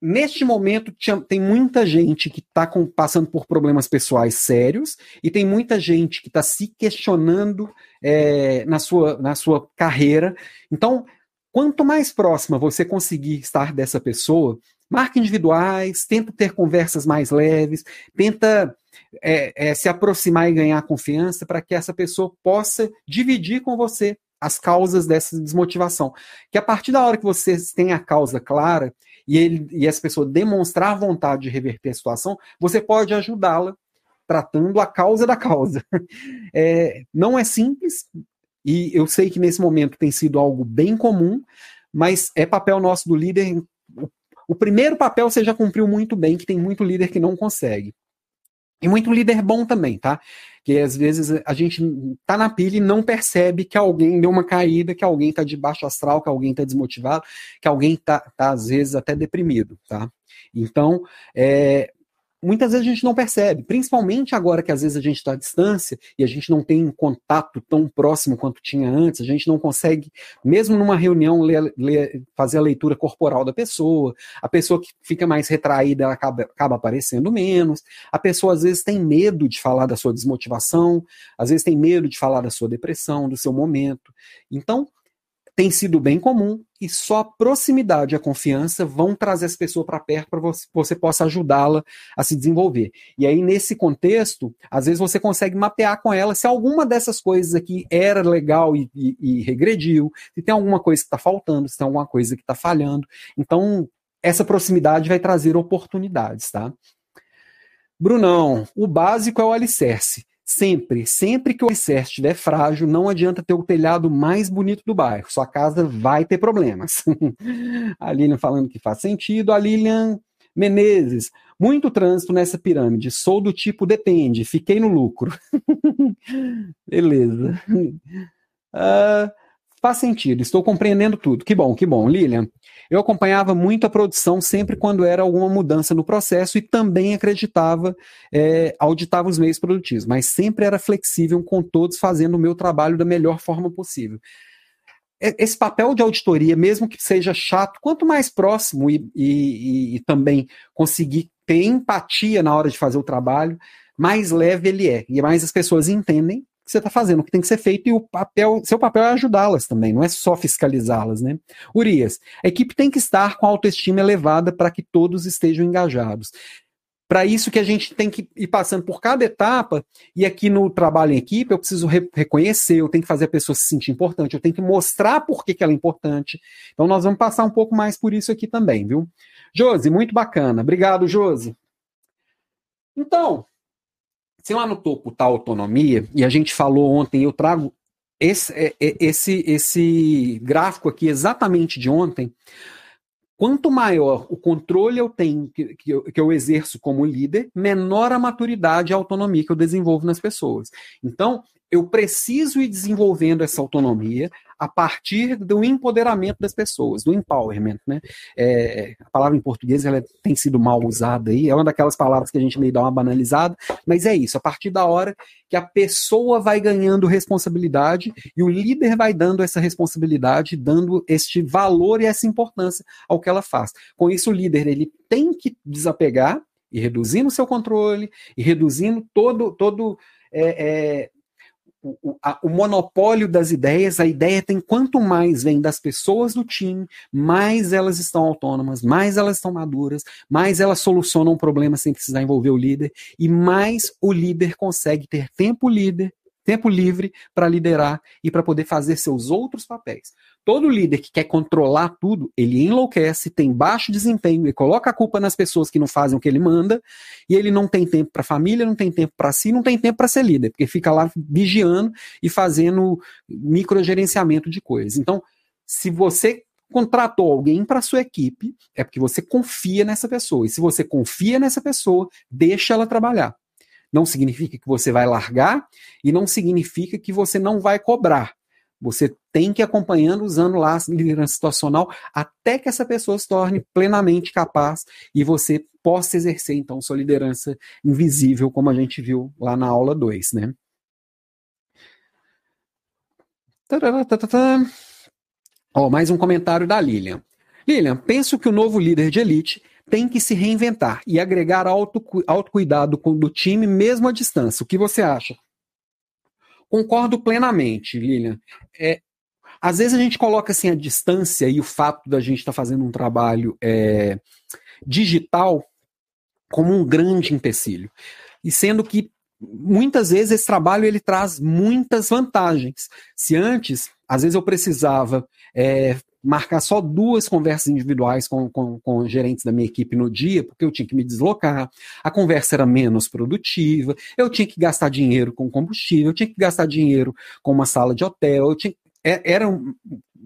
neste momento tem muita gente que está passando por problemas pessoais sérios e tem muita gente que está se questionando é, na, sua, na sua carreira. Então, quanto mais próxima você conseguir estar dessa pessoa, marca individuais, tenta ter conversas mais leves, tenta é, é, se aproximar e ganhar confiança para que essa pessoa possa dividir com você as causas dessa desmotivação. Que a partir da hora que você tem a causa clara e, ele, e essa pessoa demonstrar vontade de reverter a situação, você pode ajudá-la tratando a causa da causa. É, não é simples, e eu sei que nesse momento tem sido algo bem comum, mas é papel nosso do líder. O primeiro papel você já cumpriu muito bem, que tem muito líder que não consegue. E muito líder bom também, tá? Que às vezes a gente tá na pilha e não percebe que alguém deu uma caída, que alguém tá de baixo astral, que alguém tá desmotivado, que alguém tá, tá às vezes até deprimido, tá? Então, é, muitas vezes a gente não percebe, principalmente agora que às vezes a gente está à distância e a gente não tem um contato tão próximo quanto tinha antes, a gente não consegue, mesmo numa reunião, ler, ler, fazer a leitura corporal da pessoa, a pessoa que fica mais retraída acaba, acaba aparecendo menos, a pessoa às vezes tem medo de falar da sua desmotivação, às vezes tem medo de falar da sua depressão, do seu momento. Então, tem sido bem comum e só a proximidade e a confiança vão trazer as pessoas para perto para você, você possa ajudá-la a se desenvolver. E aí, nesse contexto, às vezes você consegue mapear com ela se alguma dessas coisas aqui era legal e, e, e regrediu, se tem alguma coisa que está faltando, se tem alguma coisa que está falhando. Então, essa proximidade vai trazer oportunidades, tá? Brunão, o básico é o alicerce. Sempre, sempre que o alicerce estiver frágil, não adianta ter o telhado mais bonito do bairro. Sua casa vai ter problemas. a Lilian falando que faz sentido. A Lilian Menezes, muito trânsito nessa pirâmide. Sou do tipo depende, fiquei no lucro. Beleza. Uh, faz sentido, estou compreendendo tudo. Que bom, que bom. Lilian, eu acompanhava muito a produção sempre quando era alguma mudança no processo e também acreditava, é, auditava os meios produtivos, mas sempre era flexível com todos fazendo o meu trabalho da melhor forma possível. Esse papel de auditoria, mesmo que seja chato, quanto mais próximo e, e, e também conseguir ter empatia na hora de fazer o trabalho, mais leve ele é. E mais as pessoas entendem que você está fazendo, o que tem que ser feito, e o papel, seu papel é ajudá-las também, não é só fiscalizá-las, né? Urias, a equipe tem que estar com autoestima elevada para que todos estejam engajados. Para isso que a gente tem que ir passando por cada etapa, e aqui no trabalho em equipe, eu preciso re reconhecer, eu tenho que fazer a pessoa se sentir importante, eu tenho que mostrar por que, que ela é importante. Então, nós vamos passar um pouco mais por isso aqui também, viu? Josi, muito bacana. Obrigado, Josi. Então, se lá no topo está a autonomia, e a gente falou ontem, eu trago esse, é, é, esse, esse gráfico aqui exatamente de ontem. Quanto maior o controle eu tenho, que, que, eu, que eu exerço como líder, menor a maturidade e a autonomia que eu desenvolvo nas pessoas. Então, eu preciso ir desenvolvendo essa autonomia a partir do empoderamento das pessoas, do empowerment, né? É, a palavra em português ela tem sido mal usada aí, é uma daquelas palavras que a gente meio dá uma banalizada, mas é isso, a partir da hora que a pessoa vai ganhando responsabilidade e o líder vai dando essa responsabilidade, dando este valor e essa importância ao que ela faz. Com isso, o líder ele tem que desapegar e reduzindo o seu controle e reduzindo todo todo é, é, o, a, o, monopólio das ideias, a ideia tem quanto mais vem das pessoas do time, mais elas estão autônomas, mais elas estão maduras, mais elas solucionam um problema sem precisar envolver o líder, e mais o líder consegue ter tempo líder, tempo livre para liderar e para poder fazer seus outros papéis. Todo líder que quer controlar tudo, ele enlouquece, tem baixo desempenho, ele coloca a culpa nas pessoas que não fazem o que ele manda, e ele não tem tempo para a família, não tem tempo para si, não tem tempo para ser líder, porque fica lá vigiando e fazendo microgerenciamento de coisas. Então, se você contratou alguém para sua equipe, é porque você confia nessa pessoa. E se você confia nessa pessoa, deixa ela trabalhar. Não significa que você vai largar e não significa que você não vai cobrar. Você tem que ir acompanhando, usando lá a liderança situacional, até que essa pessoa se torne plenamente capaz e você possa exercer, então, sua liderança invisível, como a gente viu lá na aula 2, né? Ó, mais um comentário da Lilian. Lilian, penso que o novo líder de elite tem que se reinventar e agregar auto, autocuidado do time mesmo à distância. O que você acha? Concordo plenamente, Lilian. É, às vezes a gente coloca assim a distância e o fato da gente estar tá fazendo um trabalho é, digital como um grande empecilho. E sendo que muitas vezes esse trabalho ele traz muitas vantagens. Se antes, às vezes eu precisava é, marcar só duas conversas individuais com, com, com gerentes da minha equipe no dia, porque eu tinha que me deslocar, a conversa era menos produtiva, eu tinha que gastar dinheiro com combustível, eu tinha que gastar dinheiro com uma sala de hotel, eu tinha, é, era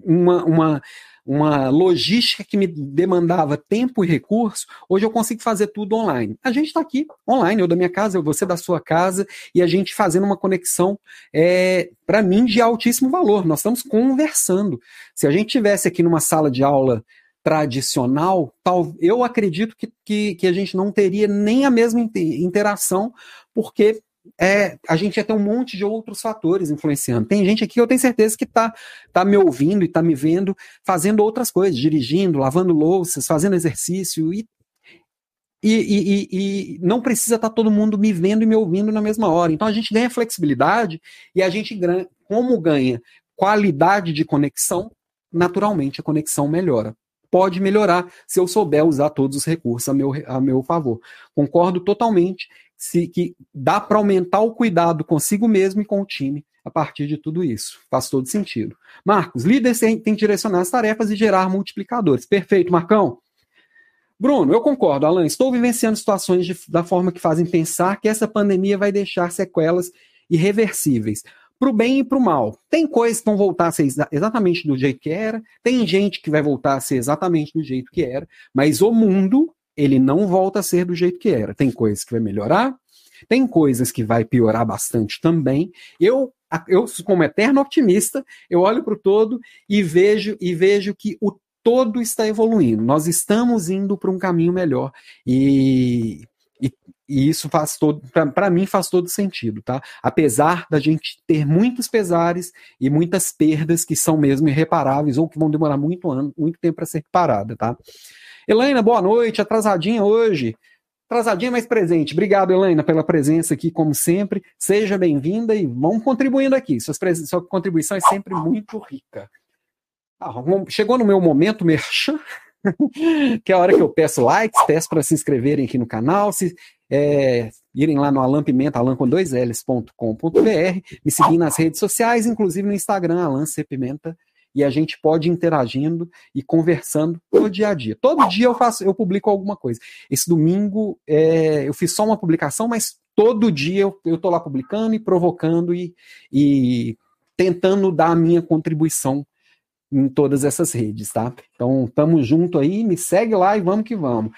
uma, uma uma logística que me demandava tempo e recurso, hoje eu consigo fazer tudo online. A gente está aqui online, eu da minha casa, você da sua casa, e a gente fazendo uma conexão, é, para mim, de altíssimo valor. Nós estamos conversando. Se a gente tivesse aqui numa sala de aula tradicional, tal, eu acredito que, que, que a gente não teria nem a mesma interação, porque é, a gente ia ter um monte de outros fatores influenciando. Tem gente aqui, eu tenho certeza que está tá me ouvindo e está me vendo fazendo outras coisas, dirigindo, lavando louças, fazendo exercício e, e, e, e não precisa estar tá todo mundo me vendo e me ouvindo na mesma hora. Então a gente ganha flexibilidade e a gente, como ganha qualidade de conexão, naturalmente a conexão melhora pode melhorar se eu souber usar todos os recursos a meu, a meu favor. Concordo totalmente se, que dá para aumentar o cuidado consigo mesmo e com o time a partir de tudo isso. Faz todo sentido. Marcos, líderes têm que direcionar as tarefas e gerar multiplicadores. Perfeito, Marcão. Bruno, eu concordo, Alan. Estou vivenciando situações de, da forma que fazem pensar que essa pandemia vai deixar sequelas irreversíveis para o bem e para o mal. Tem coisas que vão voltar a ser exatamente do jeito que era, tem gente que vai voltar a ser exatamente do jeito que era, mas o mundo, ele não volta a ser do jeito que era. Tem coisas que vai melhorar, tem coisas que vai piorar bastante também. Eu, eu como eterno optimista, eu olho para o todo e vejo e vejo que o todo está evoluindo. Nós estamos indo para um caminho melhor e, e, e isso faz todo, para mim faz todo sentido, tá? Apesar da gente ter muitos pesares e muitas perdas que são mesmo irreparáveis ou que vão demorar muito ano, muito tempo para ser reparada, tá? Helena, boa noite, atrasadinha hoje. Atrasadinha, mas presente. Obrigado, Helena, pela presença aqui, como sempre. Seja bem-vinda e vamos contribuindo aqui. Suas sua contribuição é sempre muito rica. Ah, chegou no meu momento, merchan. que é a hora que eu peço likes, peço para se inscreverem aqui no canal, se é, irem lá no Alan Pimenta, alan com dois L's.com.br, me seguir nas redes sociais, inclusive no Instagram, Alan C. Pimenta, e a gente pode interagindo e conversando no dia a dia. Todo dia eu faço, eu publico alguma coisa. Esse domingo é, eu fiz só uma publicação, mas todo dia eu, eu tô lá publicando e provocando e, e tentando dar a minha contribuição em todas essas redes, tá? Então, tamo junto aí, me segue lá e vamos que vamos.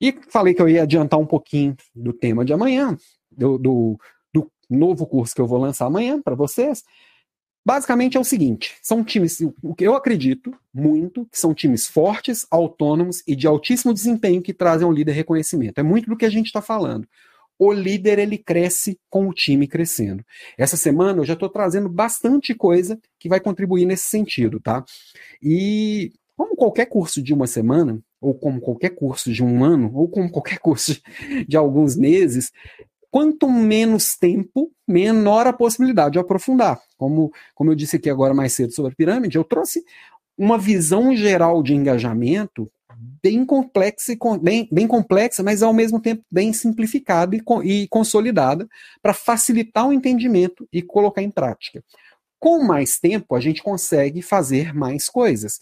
E falei que eu ia adiantar um pouquinho do tema de amanhã, do, do, do novo curso que eu vou lançar amanhã para vocês. Basicamente é o seguinte: são times, o que eu acredito muito, que são times fortes, autônomos e de altíssimo desempenho que trazem ao líder reconhecimento. É muito do que a gente está falando o líder ele cresce com o time crescendo. Essa semana eu já estou trazendo bastante coisa que vai contribuir nesse sentido, tá? E como qualquer curso de uma semana, ou como qualquer curso de um ano, ou como qualquer curso de alguns meses, quanto menos tempo, menor a possibilidade de aprofundar. Como, como eu disse aqui agora mais cedo sobre a pirâmide, eu trouxe uma visão geral de engajamento bem complexa, bem, bem complexa, mas ao mesmo tempo bem simplificada e, e consolidada para facilitar o entendimento e colocar em prática. Com mais tempo, a gente consegue fazer mais coisas.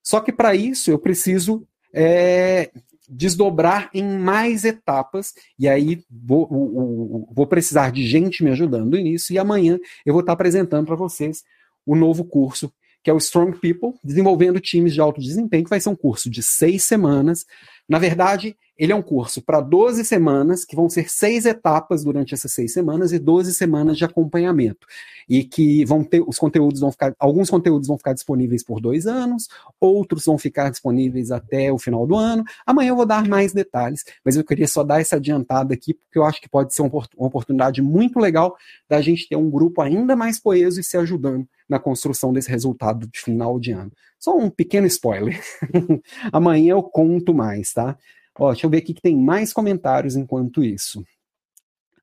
Só que para isso eu preciso é, desdobrar em mais etapas, e aí vou, vou, precisar de gente me ajudando nisso, e amanhã eu vou estar apresentando para vocês o novo curso que é o Strong People, desenvolvendo times de alto desempenho, que vai ser um curso de seis semanas. Na verdade, ele é um curso para 12 semanas, que vão ser seis etapas durante essas seis semanas e 12 semanas de acompanhamento. E que vão ter, os conteúdos vão ficar, alguns conteúdos vão ficar disponíveis por dois anos, outros vão ficar disponíveis até o final do ano. Amanhã eu vou dar mais detalhes, mas eu queria só dar essa adiantada aqui, porque eu acho que pode ser uma oportunidade muito legal da gente ter um grupo ainda mais coeso e se ajudando na construção desse resultado de final de ano. Só um pequeno spoiler. Amanhã eu conto mais, tá? Ó, deixa eu ver aqui que tem mais comentários enquanto isso.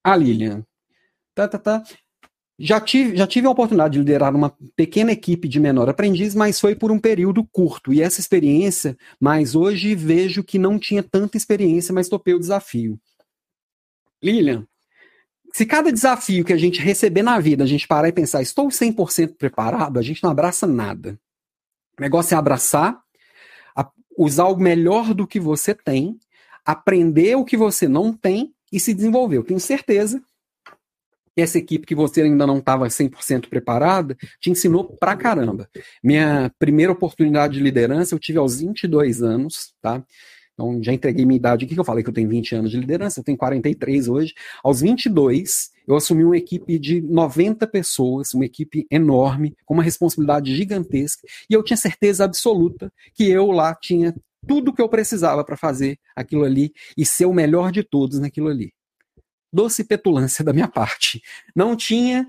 A Lilian. Tá, tá, tá. Já tive, já tive a oportunidade de liderar uma pequena equipe de menor aprendiz, mas foi por um período curto. E essa experiência, mas hoje vejo que não tinha tanta experiência, mas topei o desafio. Lilian, se cada desafio que a gente receber na vida, a gente parar e pensar, estou 100% preparado, a gente não abraça nada. O negócio é abraçar usar o melhor do que você tem, aprender o que você não tem e se desenvolver. Eu tenho certeza que essa equipe que você ainda não estava 100% preparada te ensinou pra caramba. Minha primeira oportunidade de liderança eu tive aos 22 anos, tá? Então, já entreguei minha idade aqui, que eu falei que eu tenho 20 anos de liderança, eu tenho 43 hoje. Aos 22, eu assumi uma equipe de 90 pessoas, uma equipe enorme, com uma responsabilidade gigantesca, e eu tinha certeza absoluta que eu lá tinha tudo que eu precisava para fazer aquilo ali e ser o melhor de todos naquilo ali. Doce petulância da minha parte. Não tinha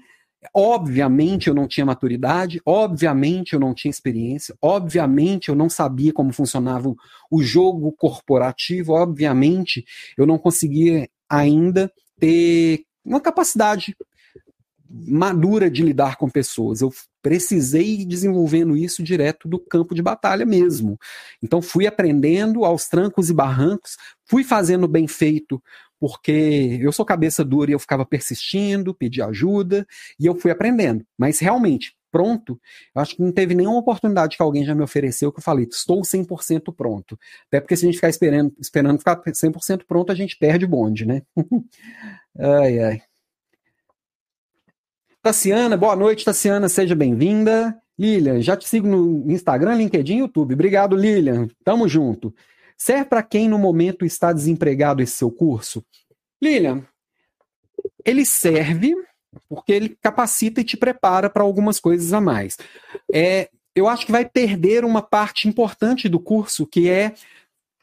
Obviamente eu não tinha maturidade, obviamente eu não tinha experiência, obviamente eu não sabia como funcionava o jogo corporativo, obviamente eu não conseguia ainda ter uma capacidade madura de lidar com pessoas. Eu precisei ir desenvolvendo isso direto do campo de batalha mesmo. Então fui aprendendo aos trancos e barrancos, fui fazendo bem feito porque eu sou cabeça dura e eu ficava persistindo, pedi ajuda, e eu fui aprendendo. Mas realmente, pronto, eu acho que não teve nenhuma oportunidade que alguém já me ofereceu que eu falei, estou 100% pronto. Até porque se a gente ficar esperando, esperando ficar 100% pronto, a gente perde o bonde, né? ai, ai. Tassiana, boa noite, Tassiana, seja bem-vinda. Lilian, já te sigo no Instagram, LinkedIn e YouTube. Obrigado, Lilian. Tamo junto. Serve para quem no momento está desempregado esse seu curso? Lilian, ele serve porque ele capacita e te prepara para algumas coisas a mais. É, eu acho que vai perder uma parte importante do curso, que é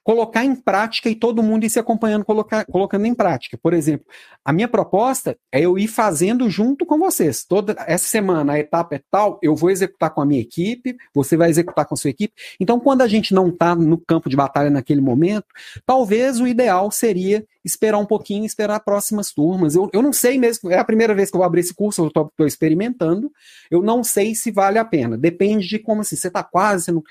colocar em prática e todo mundo ir se acompanhando, colocar, colocando em prática. Por exemplo, a minha proposta é eu ir fazendo junto com vocês. Toda essa semana a etapa é tal, eu vou executar com a minha equipe, você vai executar com a sua equipe. Então, quando a gente não está no campo de batalha naquele momento, talvez o ideal seria esperar um pouquinho, esperar próximas turmas. Eu, eu não sei mesmo, é a primeira vez que eu vou abrir esse curso, eu estou experimentando, eu não sei se vale a pena. Depende de como assim, você está quase, não...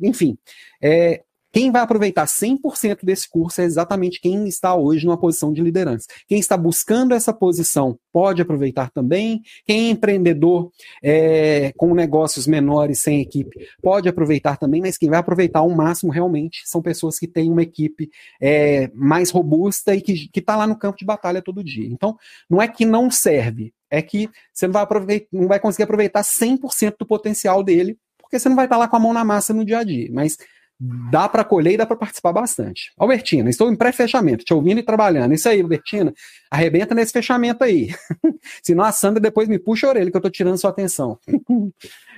enfim. É, quem vai aproveitar 100% desse curso é exatamente quem está hoje numa posição de liderança. Quem está buscando essa posição pode aproveitar também. Quem é empreendedor é, com negócios menores, sem equipe, pode aproveitar também, mas quem vai aproveitar ao máximo realmente são pessoas que têm uma equipe é, mais robusta e que está lá no campo de batalha todo dia. Então, não é que não serve, é que você não vai, não vai conseguir aproveitar 100% do potencial dele, porque você não vai estar lá com a mão na massa no dia a dia. Mas dá para colher e dá para participar bastante. Albertina, estou em pré-fechamento, te ouvindo e trabalhando. Isso aí, Albertina, arrebenta nesse fechamento aí. Senão a Sandra depois me puxa a orelha que eu estou tirando sua atenção.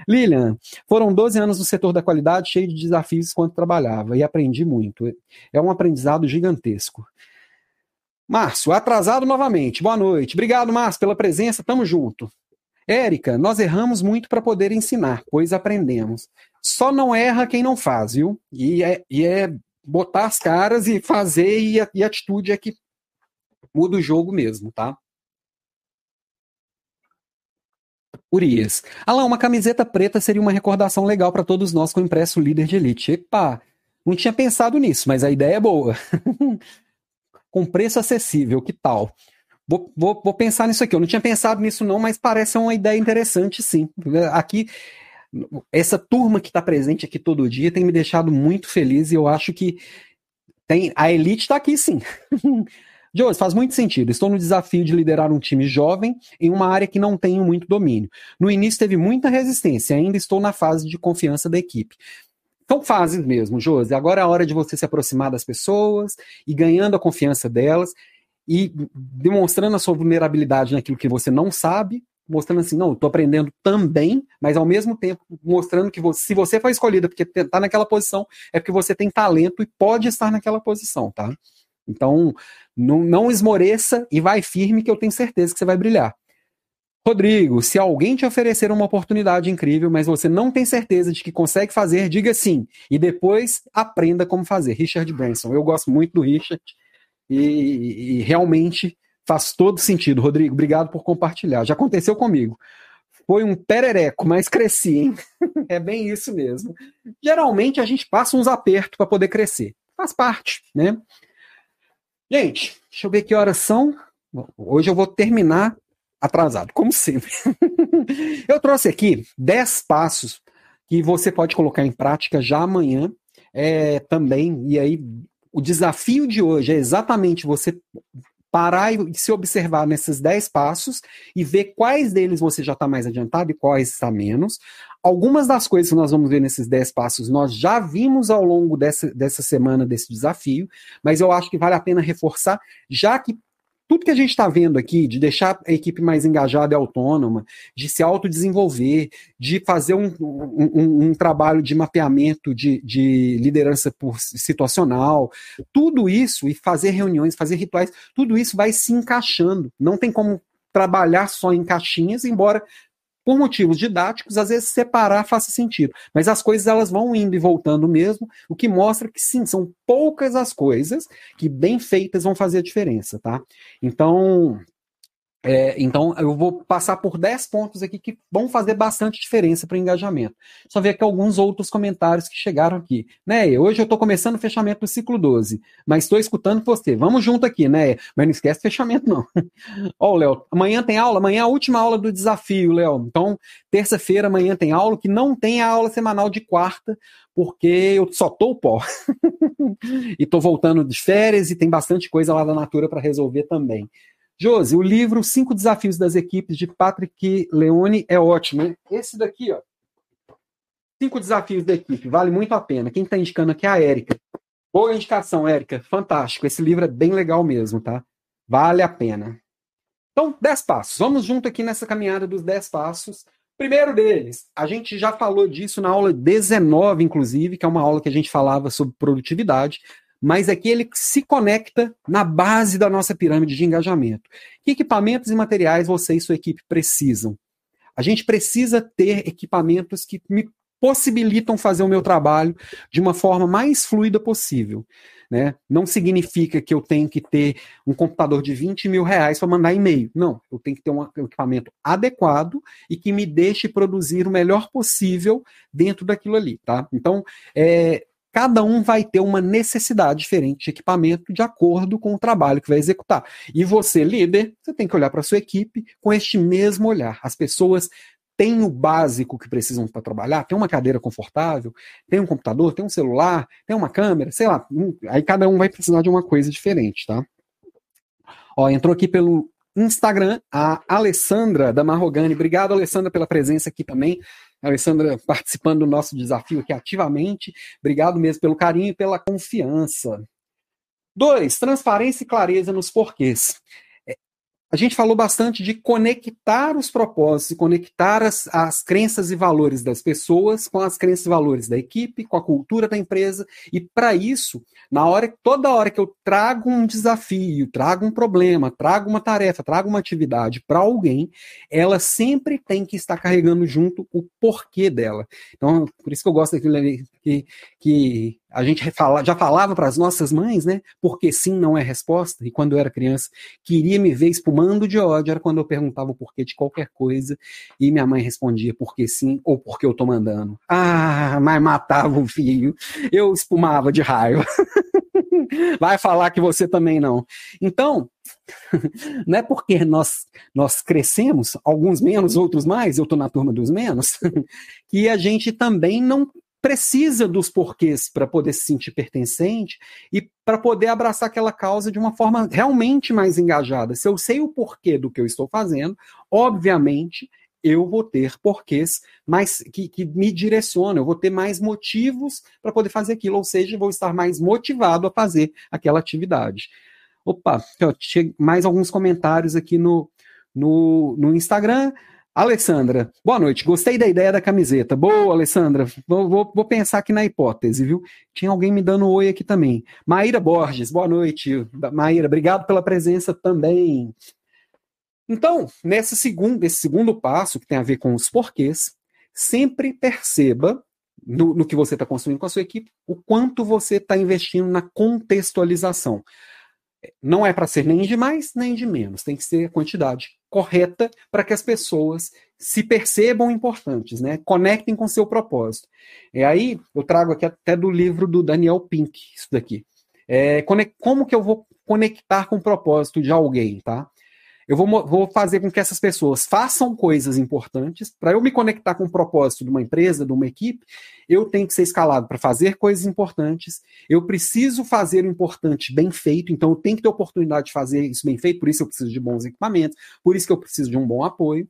Lilian, foram 12 anos no setor da qualidade, cheio de desafios enquanto trabalhava e aprendi muito. É um aprendizado gigantesco. Márcio, atrasado novamente. Boa noite. Obrigado, Márcio, pela presença. Tamo junto. Érica, nós erramos muito para poder ensinar, pois aprendemos. Só não erra quem não faz, viu? E é, e é botar as caras e fazer, e a, e a atitude é que muda o jogo mesmo, tá? Urias. Alain, uma camiseta preta seria uma recordação legal para todos nós com o impresso líder de elite. Epa, não tinha pensado nisso, mas a ideia é boa. com preço acessível, que tal? Vou, vou, vou, pensar nisso aqui. Eu não tinha pensado nisso, não, mas parece uma ideia interessante, sim. Aqui essa turma que está presente aqui todo dia tem me deixado muito feliz e eu acho que tem a elite está aqui sim. Jones, faz muito sentido. Estou no desafio de liderar um time jovem em uma área que não tenho muito domínio. No início teve muita resistência, ainda estou na fase de confiança da equipe. São fases mesmo, Josi. Agora é a hora de você se aproximar das pessoas e ganhando a confiança delas e demonstrando a sua vulnerabilidade naquilo que você não sabe mostrando assim, não, estou aprendendo também, mas ao mesmo tempo mostrando que você, se você foi escolhida porque está naquela posição, é porque você tem talento e pode estar naquela posição, tá? Então, não, não esmoreça e vai firme que eu tenho certeza que você vai brilhar. Rodrigo, se alguém te oferecer uma oportunidade incrível, mas você não tem certeza de que consegue fazer, diga sim. E depois aprenda como fazer. Richard Branson. Eu gosto muito do Richard e, e realmente Faz todo sentido, Rodrigo. Obrigado por compartilhar. Já aconteceu comigo. Foi um perereco, mas cresci, hein? é bem isso mesmo. Geralmente a gente passa uns apertos para poder crescer. Faz parte, né? Gente, deixa eu ver que horas são. Hoje eu vou terminar atrasado, como sempre. eu trouxe aqui 10 passos que você pode colocar em prática já amanhã é, também. E aí, o desafio de hoje é exatamente você parar e se observar nesses 10 passos e ver quais deles você já está mais adiantado e quais está menos. Algumas das coisas que nós vamos ver nesses 10 passos nós já vimos ao longo dessa, dessa semana desse desafio, mas eu acho que vale a pena reforçar, já que tudo que a gente está vendo aqui, de deixar a equipe mais engajada e autônoma, de se autodesenvolver, de fazer um, um, um trabalho de mapeamento de, de, liderança por situacional, tudo isso, e fazer reuniões, fazer rituais, tudo isso vai se encaixando. Não tem como trabalhar só em caixinhas, embora por motivos didáticos, às vezes separar faça sentido. Mas as coisas elas vão indo e voltando mesmo, o que mostra que sim, são poucas as coisas que bem feitas vão fazer a diferença, tá? Então, É, então, eu vou passar por 10 pontos aqui que vão fazer bastante diferença para o engajamento. Só ver aqui alguns outros comentários que chegaram aqui. Né, hoje eu estou começando o fechamento do ciclo 12, mas estou escutando você. Vamos junto aqui, né? Mas não esquece fechamento, não. Ó, oh, Léo, amanhã tem aula? Amanhã é a última aula do desafio, Léo. Então, terça-feira, amanhã tem aula, que não tem a aula semanal de quarta, porque eu só tô o pó. e tô voltando de férias e tem bastante coisa lá da Natura para resolver também. Josi, o livro Cinco Desafios das Equipes, de Patrick Leone, é ótimo. Hein? Esse daqui, ó. Cinco Desafios da Equipe, vale muito a pena. Quem está indicando aqui é a Érica. Boa indicação, Érica. Fantástico. Esse livro é bem legal mesmo, tá? Vale a pena. Então, dez passos. Vamos junto aqui nessa caminhada dos dez passos. Primeiro deles, a gente já falou disso na aula 19, inclusive, que é uma aula que a gente falava sobre produtividade mas aqui ele se conecta na base da nossa pirâmide de engajamento. Que equipamentos e materiais você e sua equipe precisam? A gente precisa ter equipamentos que me possibilitam fazer o meu trabalho de uma forma mais fluida possível. Né? Não significa que eu tenho que ter um computador de 20 mil reais para mandar e-mail. Não, eu tenho que ter um equipamento adequado e que me deixe produzir o melhor possível dentro daquilo ali. Tá? Então, é, cada um vai ter uma necessidade diferente de equipamento de acordo com o trabalho que vai executar. E você, líder, você tem que olhar para sua equipe com este mesmo olhar. As pessoas têm o básico que precisam para trabalhar, tem uma cadeira confortável, tem um computador, tem um celular, tem uma câmera, sei lá. Aí cada um vai precisar de uma coisa diferente, tá? Ó, entrou aqui pelo Instagram a Alessandra da Marrogani. Obrigado, Alessandra, pela presença aqui também. Alessandra participando do nosso desafio aqui ativamente. Obrigado mesmo pelo carinho e pela confiança. Dois, transparência e clareza nos porquês a gente falou bastante de conectar os propósitos conectar as, as crenças e valores das pessoas com as crenças e valores da equipe, com a cultura da empresa. E para isso, na hora, toda hora que eu trago um desafio, trago um problema, trago uma tarefa, trago uma atividade para alguém, ela sempre tem que estar carregando junto o porquê dela. Então, por isso que eu gosto daquilo que, que a gente já falava para as nossas mães, né? Porque sim não é resposta. E quando eu era criança, queria me ver espumando de ódio, era quando eu perguntava o porquê de qualquer coisa e minha mãe respondia porque sim ou porque eu tô mandando. Ah, mas matava o filho. Eu espumava de raiva. Vai falar que você também não. Então, não é porque nós, nós crescemos, alguns menos, outros mais, eu estou na turma dos menos, que a gente também não precisa dos porquês para poder se sentir pertencente e para poder abraçar aquela causa de uma forma realmente mais engajada. Se eu sei o porquê do que eu estou fazendo, obviamente eu vou ter porquês mais que, que me direcionam, eu vou ter mais motivos para poder fazer aquilo, ou seja, vou estar mais motivado a fazer aquela atividade. Opa, mais alguns comentários aqui no, no, no Instagram. Alessandra, boa noite. Gostei da ideia da camiseta. Boa, Alessandra. Vou, vou, vou, pensar aqui na hipótese, viu? Tinha alguém me dando um oi aqui também. Maíra Borges, boa noite. Maíra, obrigado pela presença também. Então, nesse segundo, esse segundo passo, que tem a ver com os porquês, sempre perceba no, no que você está construindo com a sua equipe o quanto você está investindo na contextualização. Não é para ser nem de mais, nem de menos. Tem que ser a quantidade correta para que as pessoas se percebam importantes, né? Conectem com seu propósito. E aí eu trago aqui até do livro do Daniel Pink, isso daqui. É, como que eu vou conectar com o propósito de alguém, tá? Eu vou, vou fazer com que essas pessoas façam coisas importantes. Para eu me conectar com o propósito de uma empresa, de uma equipe, eu tenho que ser escalado para fazer coisas importantes. Eu preciso fazer o importante bem feito, então eu tenho que ter oportunidade de fazer isso bem feito, por isso eu preciso de bons equipamentos, por isso que eu preciso de um bom apoio.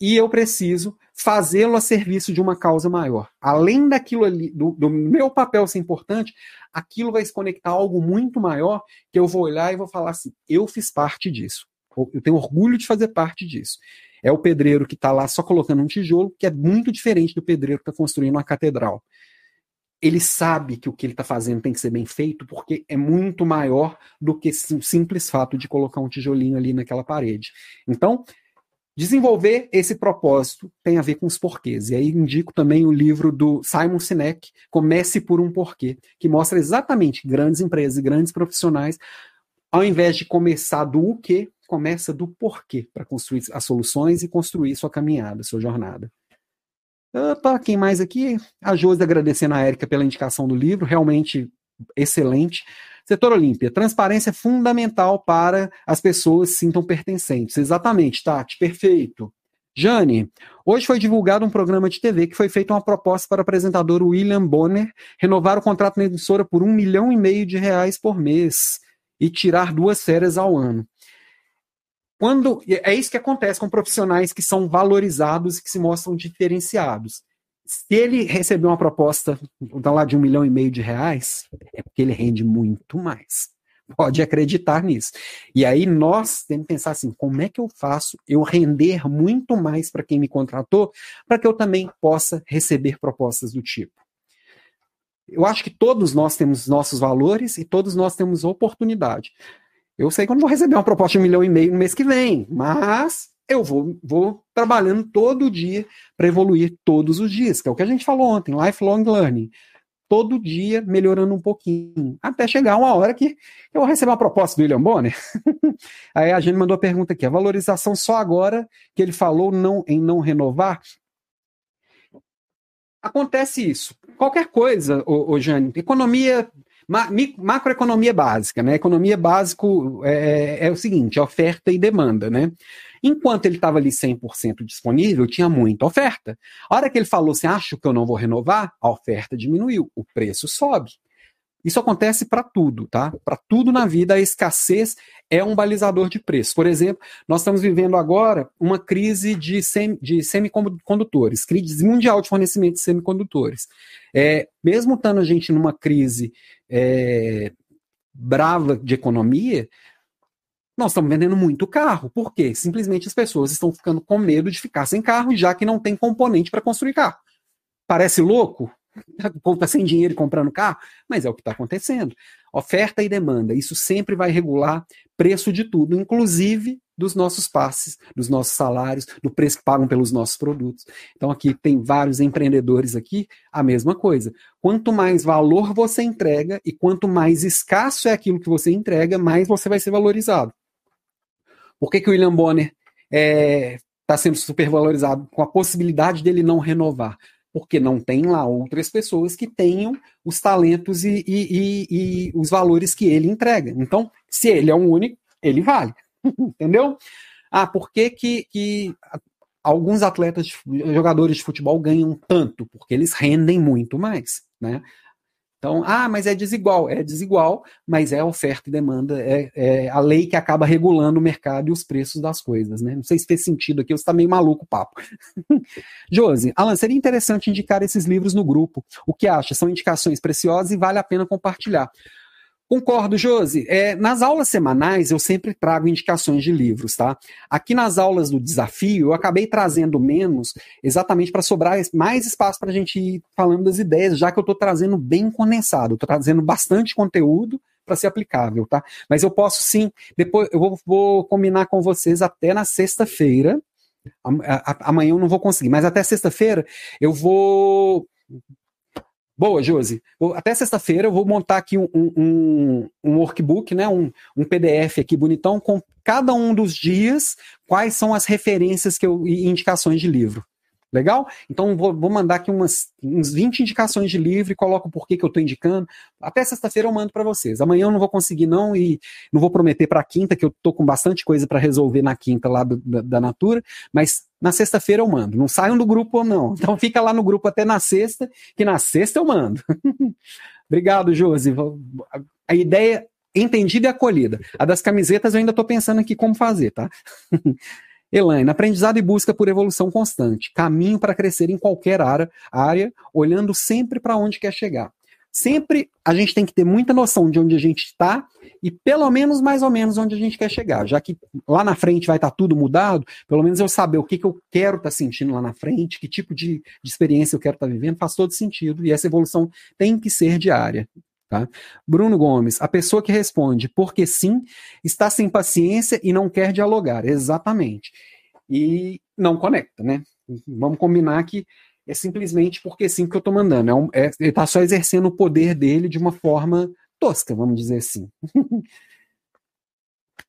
E eu preciso fazê-lo a serviço de uma causa maior. Além daquilo ali, do, do meu papel ser importante, aquilo vai se conectar a algo muito maior que eu vou olhar e vou falar assim: eu fiz parte disso. Eu tenho orgulho de fazer parte disso. É o pedreiro que está lá só colocando um tijolo, que é muito diferente do pedreiro que está construindo uma catedral. Ele sabe que o que ele está fazendo tem que ser bem feito, porque é muito maior do que o simples fato de colocar um tijolinho ali naquela parede. Então, Desenvolver esse propósito tem a ver com os porquês. E aí indico também o livro do Simon Sinek, Comece por um Porquê, que mostra exatamente grandes empresas e grandes profissionais ao invés de começar do o que, começa do porquê para construir as soluções e construir sua caminhada, sua jornada. Opa, quem mais aqui? A Josi agradecendo a Érica pela indicação do livro, realmente excelente. Setor Olímpia, transparência é fundamental para as pessoas se sintam pertencentes. Exatamente, Tati, perfeito. Jane, hoje foi divulgado um programa de TV que foi feita uma proposta para o apresentador William Bonner renovar o contrato na emissora por um milhão e meio de reais por mês e tirar duas férias ao ano. Quando é isso que acontece com profissionais que são valorizados e que se mostram diferenciados. Se ele receber uma proposta lá de um milhão e meio de reais, é porque ele rende muito mais. Pode acreditar nisso. E aí nós temos que pensar assim: como é que eu faço eu render muito mais para quem me contratou, para que eu também possa receber propostas do tipo? Eu acho que todos nós temos nossos valores e todos nós temos oportunidade. Eu sei que eu não vou receber uma proposta de um milhão e meio no mês que vem, mas eu vou, vou trabalhando todo dia para evoluir todos os dias, que é o que a gente falou ontem, lifelong learning. Todo dia melhorando um pouquinho, até chegar uma hora que eu vou receber uma proposta do William Bonner. Aí a gente mandou a pergunta aqui: a valorização só agora que ele falou não, em não renovar? Acontece isso. Qualquer coisa, ô, ô Jane, economia Ma macroeconomia básica, né? Economia básico é, é, é o seguinte, oferta e demanda, né? Enquanto ele estava ali 100% disponível, tinha muita oferta. A hora que ele falou assim, acho que eu não vou renovar, a oferta diminuiu, o preço sobe. Isso acontece para tudo, tá? Para tudo na vida, a escassez é um balizador de preço. Por exemplo, nós estamos vivendo agora uma crise de, sem, de semicondutores, crise mundial de fornecimento de semicondutores. É, mesmo estando a gente numa crise é, brava de economia, nós estamos vendendo muito carro. Por quê? Simplesmente as pessoas estão ficando com medo de ficar sem carro, já que não tem componente para construir carro. Parece louco? O povo está sem dinheiro e comprando carro, mas é o que está acontecendo. Oferta e demanda, isso sempre vai regular preço de tudo, inclusive dos nossos passes, dos nossos salários, do preço que pagam pelos nossos produtos. Então aqui tem vários empreendedores aqui, a mesma coisa. Quanto mais valor você entrega e quanto mais escasso é aquilo que você entrega, mais você vai ser valorizado. Por que, que o William Bonner está é, tá sendo supervalorizado com a possibilidade dele não renovar? Porque não tem lá outras pessoas que tenham os talentos e, e, e, e os valores que ele entrega. Então, se ele é um único, ele vale. Entendeu? Ah, por que, que, que alguns atletas, jogadores de futebol ganham tanto? Porque eles rendem muito mais, né? Então, ah, mas é desigual. É desigual, mas é oferta e demanda, é, é, a lei que acaba regulando o mercado e os preços das coisas, né? Não sei se fez sentido aqui, você está meio maluco o papo. Josi, Alan, seria interessante indicar esses livros no grupo. O que acha? São indicações preciosas e vale a pena compartilhar. Concordo, Josi. É, nas aulas semanais eu sempre trago indicações de livros, tá? Aqui nas aulas do desafio eu acabei trazendo menos, exatamente para sobrar mais espaço para a gente ir falando das ideias, já que eu estou trazendo bem condensado, estou trazendo bastante conteúdo para ser aplicável, tá? Mas eu posso sim, depois eu vou, vou combinar com vocês até na sexta-feira. Amanhã eu não vou conseguir, mas até sexta-feira eu vou Boa, Josi. Até sexta-feira eu vou montar aqui um, um, um workbook, né? Um, um, PDF aqui bonitão com cada um dos dias, quais são as referências que eu, e indicações de livro. Legal? Então vou, vou mandar aqui umas, uns 20 indicações de livro e coloco porquê que eu estou indicando. Até sexta-feira eu mando para vocês. Amanhã eu não vou conseguir não e não vou prometer para quinta, que eu estou com bastante coisa para resolver na quinta lá do, da, da Natura, mas na sexta-feira eu mando. Não saiam do grupo ou não. Então fica lá no grupo até na sexta, que na sexta eu mando. Obrigado, Josi. A ideia entendida e acolhida. A das camisetas eu ainda estou pensando aqui como fazer, tá? Elaine, aprendizado e busca por evolução constante, caminho para crescer em qualquer área, área olhando sempre para onde quer chegar. Sempre a gente tem que ter muita noção de onde a gente está e pelo menos mais ou menos onde a gente quer chegar. Já que lá na frente vai estar tá tudo mudado, pelo menos eu saber o que, que eu quero estar tá sentindo lá na frente, que tipo de, de experiência eu quero estar tá vivendo, faz todo sentido. E essa evolução tem que ser diária. Tá? Bruno Gomes, a pessoa que responde porque sim, está sem paciência e não quer dialogar. Exatamente. E não conecta, né? Vamos combinar que é simplesmente porque sim que eu estou mandando. É um, é, ele está só exercendo o poder dele de uma forma tosca, vamos dizer assim.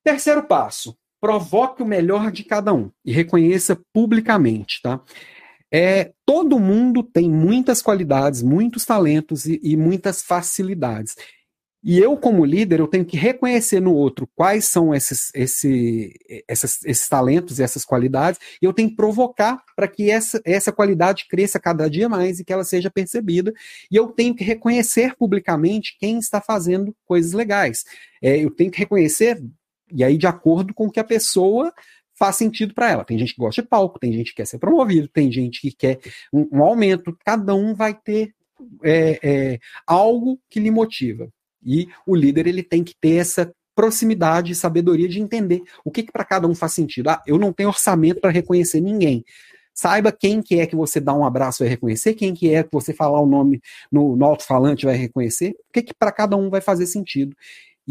Terceiro passo, provoque o melhor de cada um e reconheça publicamente, tá? É, todo mundo tem muitas qualidades, muitos talentos e, e muitas facilidades. E eu, como líder, eu tenho que reconhecer no outro quais são esses, esse, esses, talentos e essas qualidades, e eu tenho que provocar para que essa, essa qualidade cresça cada dia mais e que ela seja percebida. E eu tenho que reconhecer publicamente quem está fazendo coisas legais. É, eu tenho que reconhecer, e aí de acordo com o que a pessoa faz sentido para ela. Tem gente que gosta de palco, tem gente que quer ser promovido, tem gente que quer um, um aumento. Cada um vai ter é, é, algo que lhe motiva. E o líder ele tem que ter essa proximidade e sabedoria de entender o que, que para cada um faz sentido. Ah, eu não tenho orçamento para reconhecer ninguém. Saiba quem que é que você dá um abraço vai reconhecer, quem que é que você falar o nome no, no alto-falante vai reconhecer, o que, que para cada um vai fazer sentido.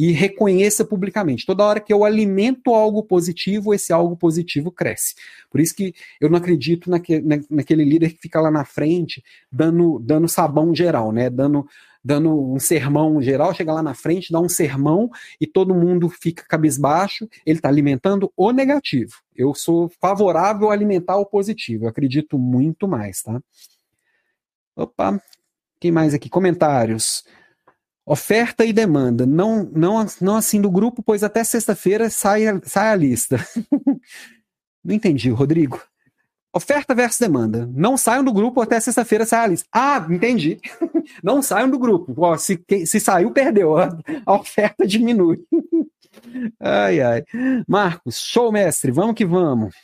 E reconheça publicamente. Toda hora que eu alimento algo positivo, esse algo positivo cresce. Por isso que eu não acredito naque, na, naquele líder que fica lá na frente dando, dando sabão geral, né? Dando dando um sermão geral, chega lá na frente, dá um sermão e todo mundo fica cabisbaixo, ele está alimentando o negativo. Eu sou favorável a alimentar o positivo, eu acredito muito mais, tá? Opa, quem mais aqui? Comentários. Oferta e demanda. Não, não, não assim do grupo, pois até sexta-feira sai, sai a lista. não entendi, Rodrigo. Oferta versus demanda. Não saiam do grupo até sexta-feira sai a lista. Ah, entendi. Não saiam do grupo. Ó, se, se saiu, perdeu. A oferta diminui. Ai, ai. Marcos, show, mestre. Vamos que vamos.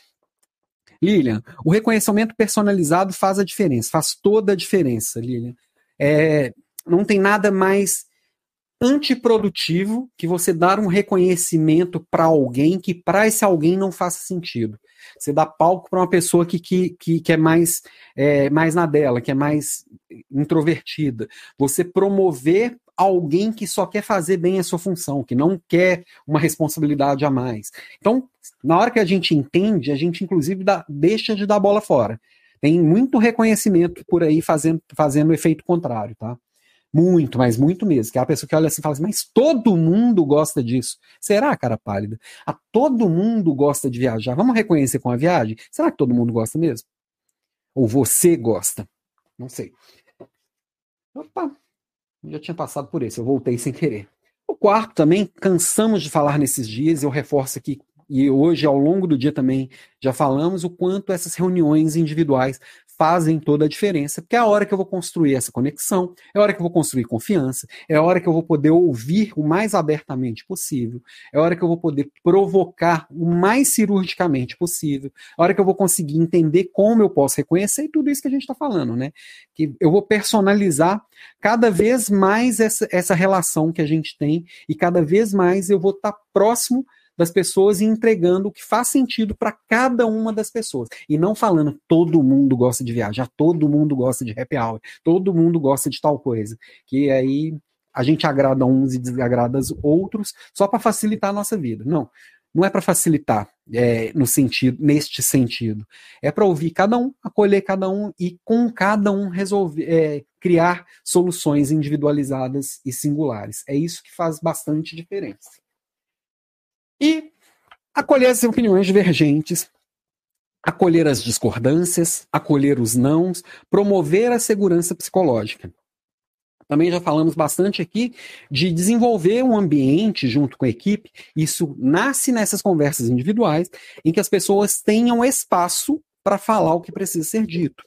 Lilian, o reconhecimento personalizado faz a diferença, faz toda a diferença, Lilian. É, não tem nada mais antiprodutivo que você dar um reconhecimento para alguém que para esse alguém não faça sentido. Você dá palco para uma pessoa que, que, que, que é mais, é, mais na dela, que é mais introvertida. Você promover alguém que só quer fazer bem a sua função, que não quer uma responsabilidade a mais. Então, na hora que a gente entende, a gente inclusive dá, deixa de dar bola fora. Tem muito reconhecimento por aí fazendo, fazendo efeito contrário, tá? Muito, mas muito mesmo. Que é a pessoa que olha assim e fala assim, mas todo mundo gosta disso. Será, cara pálida? A todo mundo gosta de viajar. Vamos reconhecer com a viagem? Será que todo mundo gosta mesmo? Ou você gosta? Não sei. Opa, já tinha passado por esse, eu voltei sem querer. O quarto também, cansamos de falar nesses dias, eu reforço aqui e hoje, ao longo do dia também, já falamos o quanto essas reuniões individuais fazem toda a diferença, porque é a hora que eu vou construir essa conexão, é a hora que eu vou construir confiança, é a hora que eu vou poder ouvir o mais abertamente possível, é a hora que eu vou poder provocar o mais cirurgicamente possível, é a hora que eu vou conseguir entender como eu posso reconhecer e tudo isso que a gente está falando, né? Que eu vou personalizar cada vez mais essa, essa relação que a gente tem e cada vez mais eu vou estar tá próximo das pessoas e entregando o que faz sentido para cada uma das pessoas. E não falando todo mundo gosta de viajar, todo mundo gosta de happy hour, todo mundo gosta de tal coisa. Que aí a gente agrada uns e desagrada os outros só para facilitar a nossa vida. Não. Não é para facilitar é, no sentido, neste sentido. É para ouvir cada um, acolher cada um e com cada um resolver, é, criar soluções individualizadas e singulares. É isso que faz bastante diferença. E acolher as opiniões divergentes, acolher as discordâncias, acolher os nãos, promover a segurança psicológica. Também já falamos bastante aqui de desenvolver um ambiente junto com a equipe. Isso nasce nessas conversas individuais, em que as pessoas tenham espaço para falar o que precisa ser dito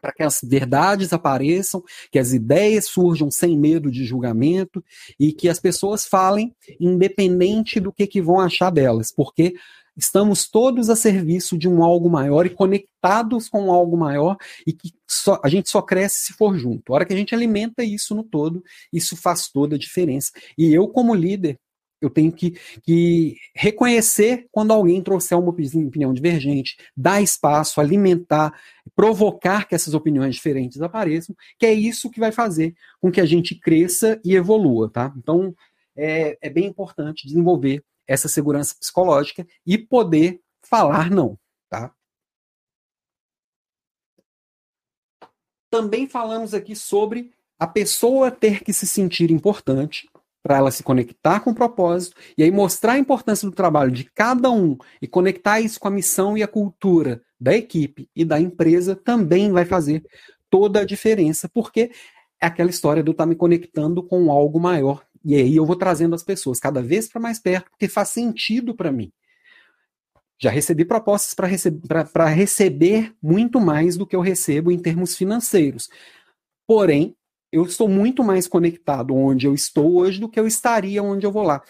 para que as verdades apareçam, que as ideias surjam sem medo de julgamento e que as pessoas falem independente do que, que vão achar delas, porque estamos todos a serviço de um algo maior e conectados com algo maior e que só, a gente só cresce se for junto. A hora que a gente alimenta isso no todo, isso faz toda a diferença. E eu, como líder, eu tenho que, que reconhecer quando alguém trouxer uma opinião divergente, dar espaço, alimentar, provocar que essas opiniões diferentes apareçam, que é isso que vai fazer com que a gente cresça e evolua, tá? Então, é, é bem importante desenvolver essa segurança psicológica e poder falar não, tá? Também falamos aqui sobre a pessoa ter que se sentir importante para ela se conectar com o propósito e aí mostrar a importância do trabalho de cada um e conectar isso com a missão e a cultura da equipe e da empresa também vai fazer toda a diferença, porque é aquela história do estar tá me conectando com algo maior. E aí eu vou trazendo as pessoas cada vez para mais perto, porque faz sentido para mim. Já recebi propostas para receber, receber muito mais do que eu recebo em termos financeiros. Porém, eu estou muito mais conectado onde eu estou hoje do que eu estaria onde eu vou lá.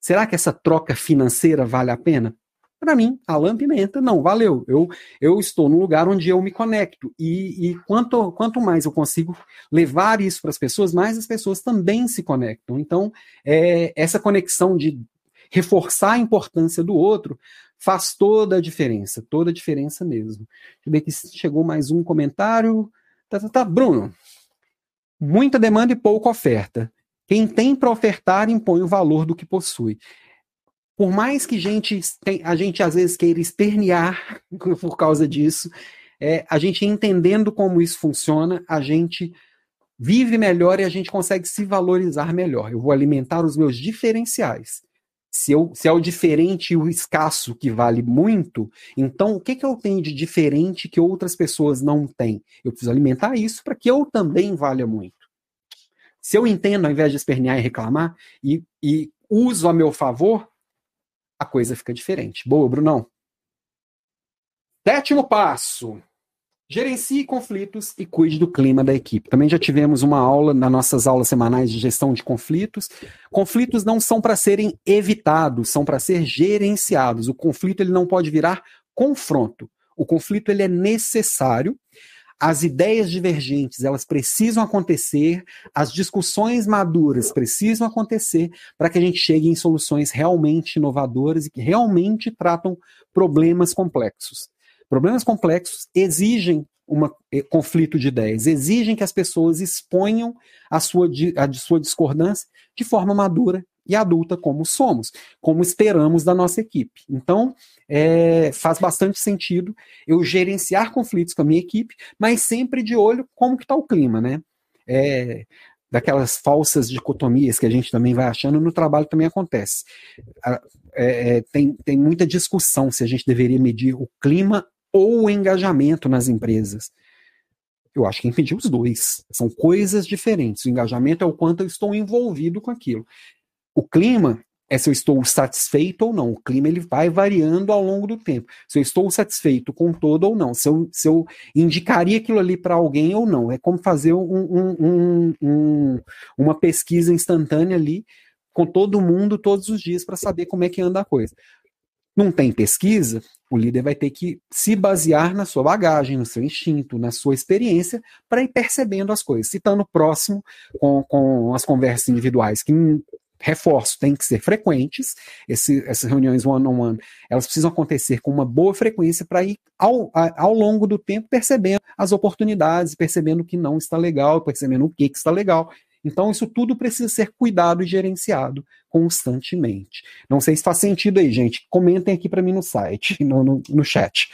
Será que essa troca financeira vale a pena? Para mim, Alan Pimenta, não, valeu. Eu, eu estou num lugar onde eu me conecto. E, e quanto, quanto mais eu consigo levar isso para as pessoas, mais as pessoas também se conectam. Então, é, essa conexão de reforçar a importância do outro faz toda a diferença, toda a diferença mesmo. Deixa eu ver que chegou mais um comentário. Tá, tá, tá. Bruno, muita demanda e pouca oferta. Quem tem para ofertar impõe o valor do que possui. Por mais que gente, a gente às vezes queira espernear por causa disso, é, a gente entendendo como isso funciona, a gente vive melhor e a gente consegue se valorizar melhor. Eu vou alimentar os meus diferenciais. Se, eu, se é o diferente e o escasso que vale muito, então o que, que eu tenho de diferente que outras pessoas não têm? Eu preciso alimentar isso para que eu também valha muito. Se eu entendo, ao invés de espernear e reclamar, e, e uso a meu favor, a coisa fica diferente. Boa, Brunão. Sétimo passo. Gerencie conflitos e cuide do clima da equipe. Também já tivemos uma aula nas nossas aulas semanais de gestão de conflitos. Conflitos não são para serem evitados, são para ser gerenciados. O conflito ele não pode virar confronto. O conflito ele é necessário. As ideias divergentes, elas precisam acontecer, as discussões maduras precisam acontecer para que a gente chegue em soluções realmente inovadoras e que realmente tratam problemas complexos. Problemas complexos exigem um eh, conflito de ideias, exigem que as pessoas exponham a sua, a sua discordância de forma madura e adulta, como somos, como esperamos da nossa equipe. Então, é, faz bastante sentido eu gerenciar conflitos com a minha equipe, mas sempre de olho como que está o clima, né? É, daquelas falsas dicotomias que a gente também vai achando, no trabalho também acontece. É, é, tem, tem muita discussão se a gente deveria medir o clima ou o engajamento nas empresas. Eu acho que impedir os dois. São coisas diferentes. O engajamento é o quanto eu estou envolvido com aquilo. O clima é se eu estou satisfeito ou não. O clima ele vai variando ao longo do tempo. Se eu estou satisfeito com todo ou não. Se eu, se eu indicaria aquilo ali para alguém ou não. É como fazer um, um, um, uma pesquisa instantânea ali com todo mundo todos os dias para saber como é que anda a coisa não tem pesquisa, o líder vai ter que se basear na sua bagagem, no seu instinto, na sua experiência, para ir percebendo as coisas. Se está no próximo, com, com as conversas individuais, que reforço, tem que ser frequentes, esse, essas reuniões one-on-one, -on -one, elas precisam acontecer com uma boa frequência para ir ao, ao longo do tempo percebendo as oportunidades, percebendo o que não está legal, percebendo o que, que está legal, então, isso tudo precisa ser cuidado e gerenciado constantemente. Não sei se faz sentido aí, gente. Comentem aqui para mim no site, no, no, no chat.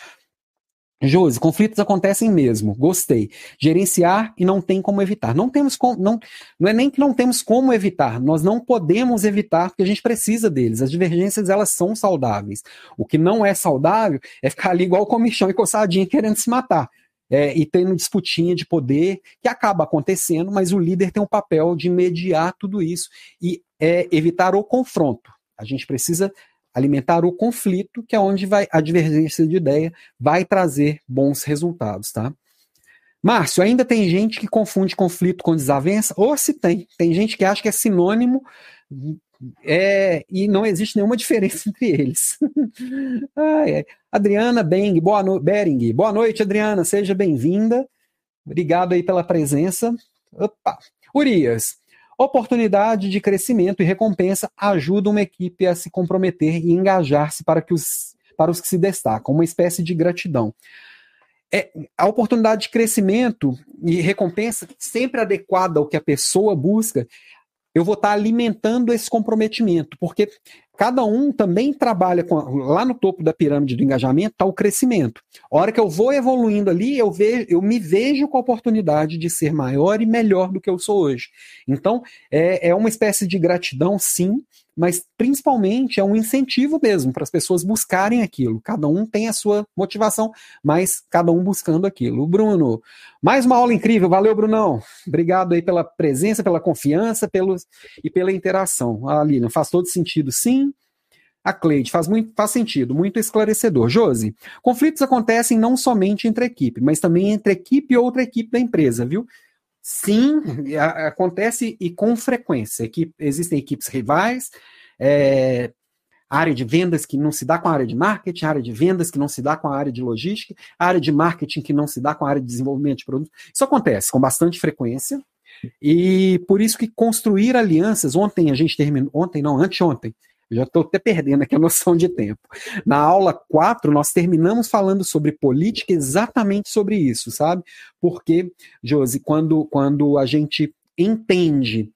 Josi, conflitos acontecem mesmo. Gostei. Gerenciar e não tem como evitar. Não temos como, não, não é nem que não temos como evitar, nós não podemos evitar porque a gente precisa deles. As divergências elas são saudáveis. O que não é saudável é ficar ali igual comichão e coçadinha querendo se matar é, e tendo disputinha de poder, que acaba acontecendo, mas o líder tem um papel de mediar tudo isso e é, evitar o confronto. A gente precisa alimentar o conflito, que é onde vai a divergência de ideia vai trazer bons resultados, tá? Márcio, ainda tem gente que confunde conflito com desavença? Ou se tem. Tem gente que acha que é sinônimo é, e não existe nenhuma diferença entre eles. é. Adriana Beng, boa no... Bering, boa noite, Adriana, seja bem-vinda. Obrigado aí pela presença. Opa. Urias, oportunidade de crescimento e recompensa ajuda uma equipe a se comprometer e engajar-se para, que os, para os que se destacam, uma espécie de gratidão. É, a oportunidade de crescimento e recompensa sempre adequada ao que a pessoa busca eu vou estar alimentando esse comprometimento, porque cada um também trabalha com. Lá no topo da pirâmide do engajamento está o crescimento. A hora que eu vou evoluindo ali, eu, vejo, eu me vejo com a oportunidade de ser maior e melhor do que eu sou hoje. Então, é, é uma espécie de gratidão, sim, mas principalmente é um incentivo mesmo para as pessoas buscarem aquilo. Cada um tem a sua motivação, mas cada um buscando aquilo. Bruno, mais uma aula incrível. Valeu, Brunão. Obrigado aí pela presença, pela confiança pelos, e pela interação. A Alina, faz todo sentido, sim. A Cleide, faz, muito, faz sentido, muito esclarecedor. Josi, conflitos acontecem não somente entre equipe, mas também entre equipe e outra equipe da empresa, viu? Sim, acontece e com frequência. Equipe, existem equipes rivais, é, área de vendas que não se dá com a área de marketing, área de vendas que não se dá com a área de logística, área de marketing que não se dá com a área de desenvolvimento de produtos. Isso acontece com bastante frequência. E por isso que construir alianças, ontem a gente terminou, ontem não, anteontem, já estou até perdendo aqui a noção de tempo. Na aula 4, nós terminamos falando sobre política exatamente sobre isso, sabe? Porque, Josi, quando, quando a gente entende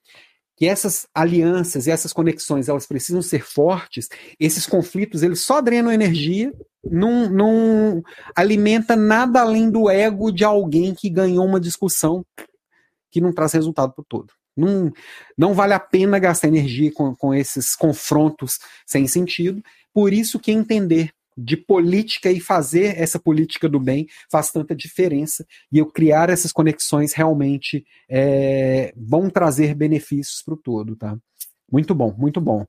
que essas alianças e essas conexões elas precisam ser fortes, esses conflitos eles só drenam energia, não, não alimenta nada além do ego de alguém que ganhou uma discussão que não traz resultado para o todo. Não, não vale a pena gastar energia com, com esses confrontos sem sentido. Por isso que entender de política e fazer essa política do bem faz tanta diferença e eu criar essas conexões realmente é, vão trazer benefícios para o todo, tá? Muito bom, muito bom.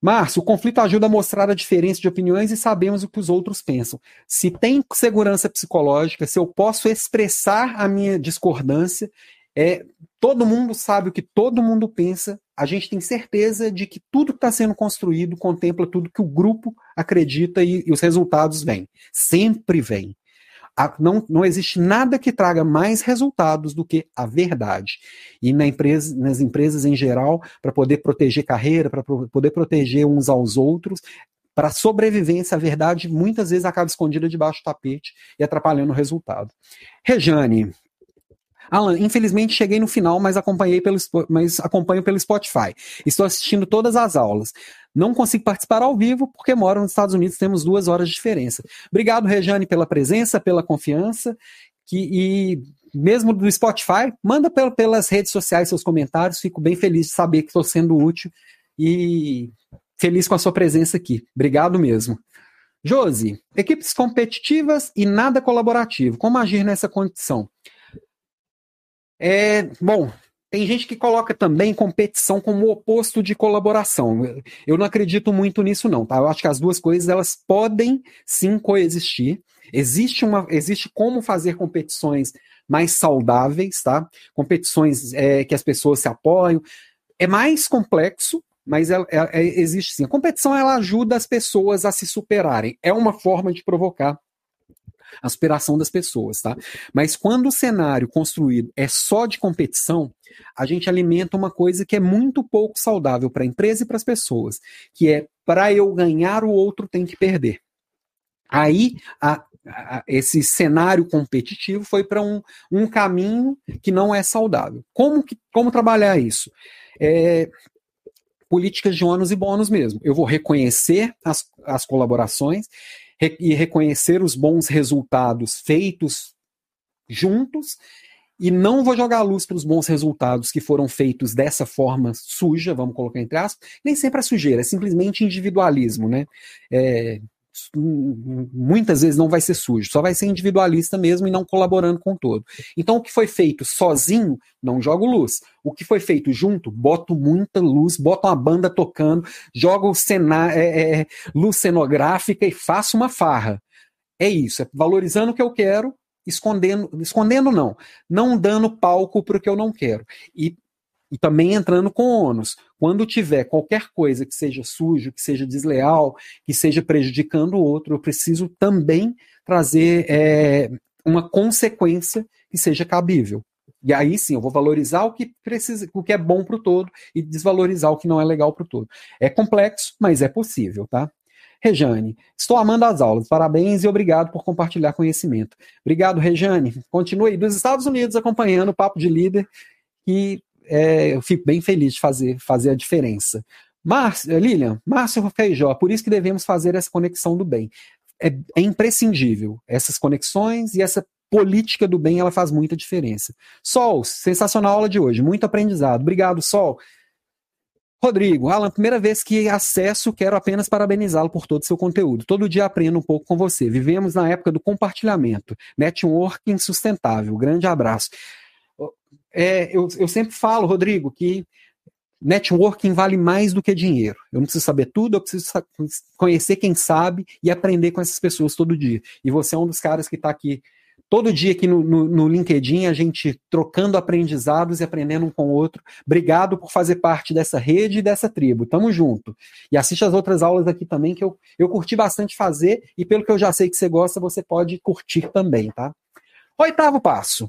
Márcio, o conflito ajuda a mostrar a diferença de opiniões e sabemos o que os outros pensam. Se tem segurança psicológica, se eu posso expressar a minha discordância, é, todo mundo sabe o que todo mundo pensa, a gente tem certeza de que tudo que está sendo construído contempla tudo que o grupo acredita e, e os resultados vêm. Sempre vêm. não, não existe nada que traga mais resultados do que a verdade. E na empresa, nas empresas em geral, para poder proteger carreira, para poder proteger uns aos outros, para sobrevivência, a verdade muitas vezes acaba escondida debaixo do tapete e atrapalhando o resultado. Rejane, Alan, infelizmente cheguei no final, mas acompanhei pelo, mas acompanho pelo Spotify. Estou assistindo todas as aulas. Não consigo participar ao vivo porque moro nos Estados Unidos, temos duas horas de diferença. Obrigado, Rejane, pela presença, pela confiança. Que, e mesmo do Spotify, manda pelas redes sociais seus comentários. Fico bem feliz de saber que estou sendo útil e feliz com a sua presença aqui. Obrigado mesmo. Josi, equipes competitivas e nada colaborativo. Como agir nessa condição? É, bom, tem gente que coloca também competição como oposto de colaboração. Eu não acredito muito nisso, não, tá? Eu acho que as duas coisas elas podem sim coexistir. Existe, uma, existe como fazer competições mais saudáveis, tá? Competições é, que as pessoas se apoiam. É mais complexo, mas é, é, existe sim. A competição ela ajuda as pessoas a se superarem. É uma forma de provocar aspiração das pessoas, tá? Mas quando o cenário construído é só de competição, a gente alimenta uma coisa que é muito pouco saudável para a empresa e para as pessoas, que é para eu ganhar, o outro tem que perder. Aí a, a, esse cenário competitivo foi para um, um caminho que não é saudável. Como, que, como trabalhar isso? É, políticas de ônus e bônus mesmo. Eu vou reconhecer as, as colaborações e reconhecer os bons resultados feitos juntos e não vou jogar a luz para os bons resultados que foram feitos dessa forma suja, vamos colocar entre aspas, nem sempre é sujeira, é simplesmente individualismo, né? É, muitas vezes não vai ser sujo, só vai ser individualista mesmo e não colaborando com todo. Então, o que foi feito sozinho, não jogo luz. O que foi feito junto, boto muita luz, boto uma banda tocando, jogo cena, é, é, luz cenográfica e faço uma farra. É isso, é valorizando o que eu quero, escondendo, escondendo não, não dando palco para o que eu não quero. E e também entrando com ônus. Quando tiver qualquer coisa que seja sujo, que seja desleal, que seja prejudicando o outro, eu preciso também trazer é, uma consequência que seja cabível. E aí sim, eu vou valorizar o que precisa, o que é bom para o todo e desvalorizar o que não é legal para o todo. É complexo, mas é possível, tá? Rejane, estou amando as aulas. Parabéns e obrigado por compartilhar conhecimento. Obrigado, Rejane. Continue dos Estados Unidos acompanhando o Papo de Líder e é, eu fico bem feliz de fazer, fazer a diferença. Márcio, Lilian, Márcio Feijó, por isso que devemos fazer essa conexão do bem. É, é imprescindível essas conexões e essa política do bem ela faz muita diferença. Sol, sensacional aula de hoje, muito aprendizado. Obrigado, Sol. Rodrigo, Alan, primeira vez que acesso, quero apenas parabenizá-lo por todo o seu conteúdo. Todo dia aprendo um pouco com você. Vivemos na época do compartilhamento, networking sustentável. Grande abraço. É, eu, eu sempre falo, Rodrigo, que networking vale mais do que dinheiro. Eu não preciso saber tudo, eu preciso conhecer quem sabe e aprender com essas pessoas todo dia. E você é um dos caras que está aqui todo dia aqui no, no, no, LinkedIn, a gente trocando aprendizados e aprendendo um com o outro. Obrigado por fazer parte dessa rede e dessa tribo. Tamo junto. E assiste as outras aulas aqui também, que eu, eu curti bastante fazer, e pelo que eu já sei que você gosta, você pode curtir também, tá? Oitavo passo.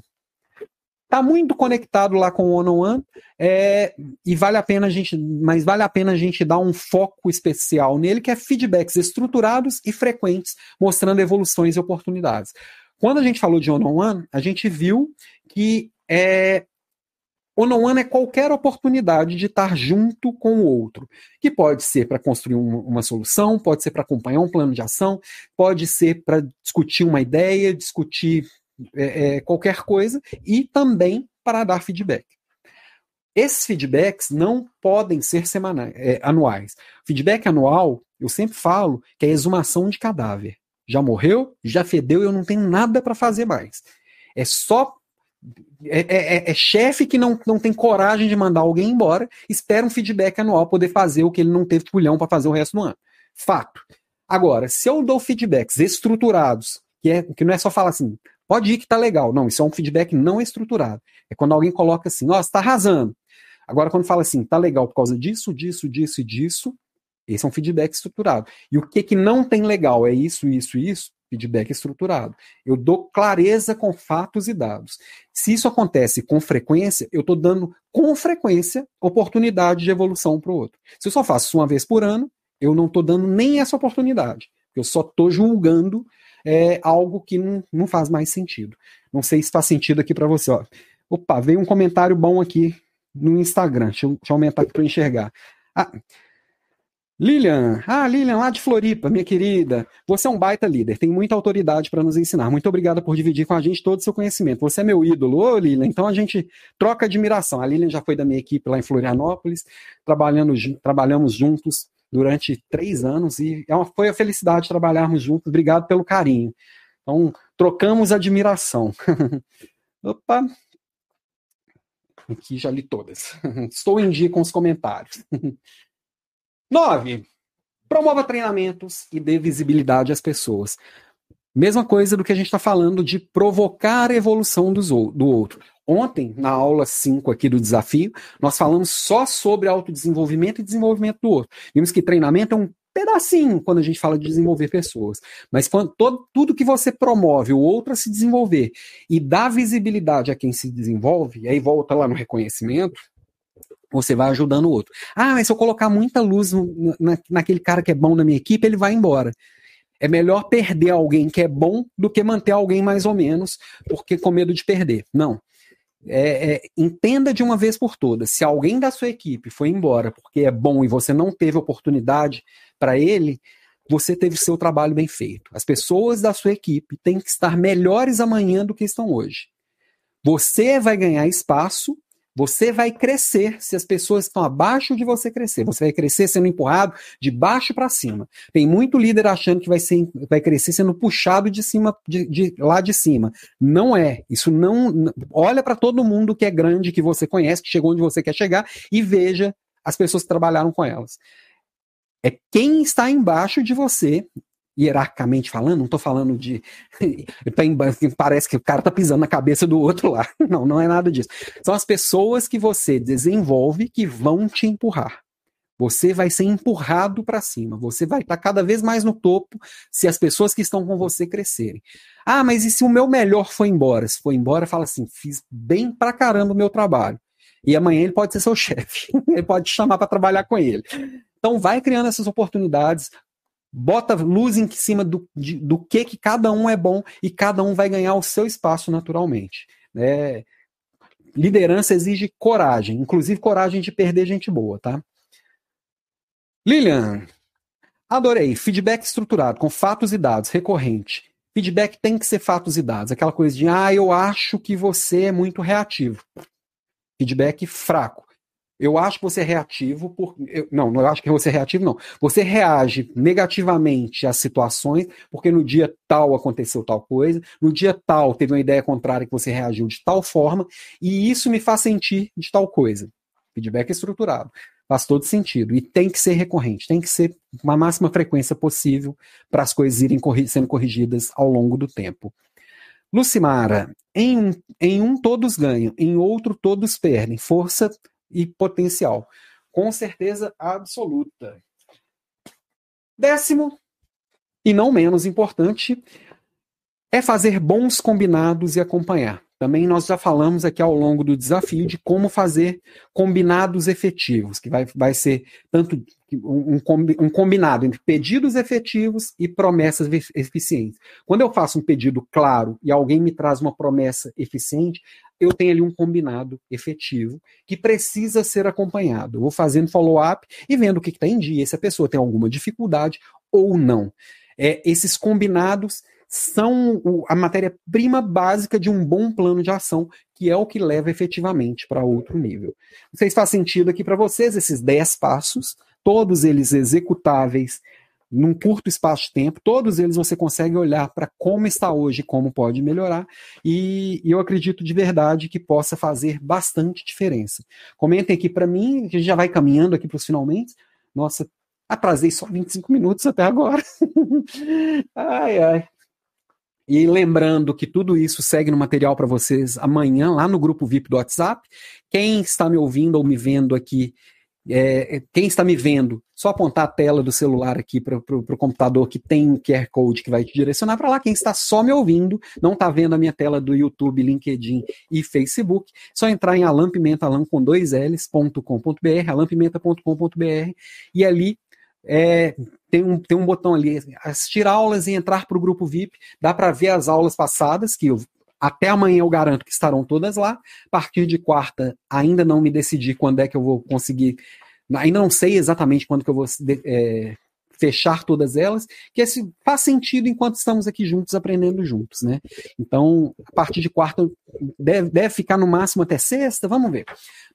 Tá muito conectado lá com o One on One, é, e vale a pena a gente, mas vale a pena a gente dar um foco especial nele, que é feedbacks estruturados e frequentes, mostrando evoluções e oportunidades. Quando a gente falou de one-on-one, a gente viu que é, one-on-one é qualquer oportunidade de estar junto com o outro, que pode ser para construir um, uma solução, pode ser para acompanhar um plano de ação, pode ser para discutir uma ideia, discutir é, é, qualquer coisa, e também para dar feedback. Esses feedbacks não podem ser semanais, é, anuais. Feedback anual, eu sempre falo que é exumação de cadáver já morreu, já fedeu, eu não tenho nada para fazer mais. É só. É, é, é, é, chefe que não, não tem coragem de mandar alguém embora, espera um feedback anual poder fazer o que ele não teve pulhão para fazer o resto do ano. Fato. Agora, se eu dou feedbacks estruturados, que, é, que não é só falar assim, pode ir que tá legal. Não, isso é um feedback não estruturado. É quando alguém coloca assim, ó, você tá arrasando. Agora, quando fala assim, tá legal por causa disso, disso, disso e disso, esse é um feedback estruturado. E o que, que não tem legal é isso, isso, isso, feedback estruturado. Eu dou clareza com fatos e dados. Se isso acontece com frequência, eu estou dando com frequência oportunidade de evolução para o outro. Se eu só faço isso uma vez por ano, eu não estou dando nem essa oportunidade. Eu só estou julgando é, algo que não, não faz mais sentido. Não sei se faz sentido aqui para você. Ó. Opa, veio um comentário bom aqui no Instagram. Deixa eu, deixa eu aumentar aqui para enxergar. Ah, Lilian, ah, Lilian, lá de Floripa, minha querida. Você é um baita líder, tem muita autoridade para nos ensinar. Muito obrigada por dividir com a gente todo o seu conhecimento. Você é meu ídolo, ô Lilian. Então a gente troca admiração. A Lilian já foi da minha equipe lá em Florianópolis, trabalhando, trabalhamos juntos durante três anos e é uma, foi a felicidade trabalharmos juntos. Obrigado pelo carinho. Então, trocamos admiração. Opa! Aqui já li todas. Estou em dia com os comentários. 9. Promova treinamentos e dê visibilidade às pessoas. Mesma coisa do que a gente está falando de provocar a evolução do outro. Ontem, na aula 5 aqui do desafio, nós falamos só sobre autodesenvolvimento e desenvolvimento do outro. Vimos que treinamento é um pedacinho quando a gente fala de desenvolver pessoas. Mas quando, todo, tudo que você promove o outro a se desenvolver e dá visibilidade a quem se desenvolve, e aí volta lá no reconhecimento, você vai ajudando o outro. Ah, mas se eu colocar muita luz na, naquele cara que é bom na minha equipe, ele vai embora. É melhor perder alguém que é bom do que manter alguém mais ou menos, porque com medo de perder. Não. É, é, entenda de uma vez por todas: se alguém da sua equipe foi embora porque é bom e você não teve oportunidade para ele, você teve seu trabalho bem feito. As pessoas da sua equipe têm que estar melhores amanhã do que estão hoje. Você vai ganhar espaço você vai crescer se as pessoas estão abaixo de você crescer. Você vai crescer sendo empurrado de baixo para cima. Tem muito líder achando que vai, ser, vai crescer sendo puxado de cima, de, de lá de cima. Não é. Isso não. Olha para todo mundo que é grande, que você conhece, que chegou onde você quer chegar e veja as pessoas que trabalharam com elas. É quem está embaixo de você hierarquicamente falando, não estou falando de. parece que o cara está pisando na cabeça do outro lá. Não, não é nada disso. São as pessoas que você desenvolve que vão te empurrar. Você vai ser empurrado para cima. Você vai estar tá cada vez mais no topo se as pessoas que estão com você crescerem. Ah, mas e se o meu melhor foi embora? Se foi embora, fala assim: fiz bem pra caramba o meu trabalho. E amanhã ele pode ser seu chefe. ele pode te chamar para trabalhar com ele. Então vai criando essas oportunidades, bota luz em cima do, de, do que, que cada um é bom e cada um vai ganhar o seu espaço naturalmente. É, liderança exige coragem, inclusive coragem de perder gente boa, tá? Lilian, adorei. Feedback estruturado, com fatos e dados, recorrente. Feedback tem que ser fatos e dados. Aquela coisa de, ah, eu acho que você é muito reativo. Feedback fraco. Eu acho que você é reativo por. Eu, não, não acho que você é reativo, não. Você reage negativamente às situações, porque no dia tal aconteceu tal coisa, no dia tal teve uma ideia contrária que você reagiu de tal forma, e isso me faz sentir de tal coisa. Feedback estruturado. Faz todo sentido. E tem que ser recorrente, tem que ser uma máxima frequência possível para as coisas irem corri sendo corrigidas ao longo do tempo. Lucimara, em em um todos ganham, em outro todos perdem. Força e potencial. Com certeza absoluta. Décimo, e não menos importante, é fazer bons combinados e acompanhar. Também nós já falamos aqui ao longo do desafio de como fazer combinados efetivos, que vai, vai ser tanto um, um combinado entre pedidos efetivos e promessas eficientes. Quando eu faço um pedido claro e alguém me traz uma promessa eficiente, eu tenho ali um combinado efetivo que precisa ser acompanhado. Eu vou fazendo follow-up e vendo o que está em dia, se a pessoa tem alguma dificuldade ou não. É, esses combinados são a matéria-prima básica de um bom plano de ação, que é o que leva efetivamente para outro nível. Não sei se faz sentido aqui para vocês esses 10 passos, todos eles executáveis num curto espaço de tempo, todos eles você consegue olhar para como está hoje, como pode melhorar, e, e, eu acredito de verdade que possa fazer bastante diferença. Comentem aqui para mim, que a gente já vai caminhando aqui para os finalmente. Nossa, atrasei só 25 minutos até agora. ai, ai. E lembrando que tudo isso segue no material para vocês amanhã lá no grupo VIP do WhatsApp. Quem está me ouvindo ou me vendo aqui, é, quem está me vendo, só apontar a tela do celular aqui para o computador que tem um QR Code que vai te direcionar para lá. Quem está só me ouvindo, não está vendo a minha tela do YouTube, LinkedIn e Facebook, só entrar em alampimenta, alam com dois L's.com.br, alampimenta.com.br e ali é, tem, um, tem um botão ali, assistir aulas e entrar para o grupo VIP. Dá para ver as aulas passadas, que eu, até amanhã eu garanto que estarão todas lá. A partir de quarta, ainda não me decidi quando é que eu vou conseguir. Ainda não sei exatamente quando que eu vou é, fechar todas elas, que esse faz sentido enquanto estamos aqui juntos, aprendendo juntos, né? Então, a partir de quarta, deve, deve ficar no máximo até sexta, vamos ver.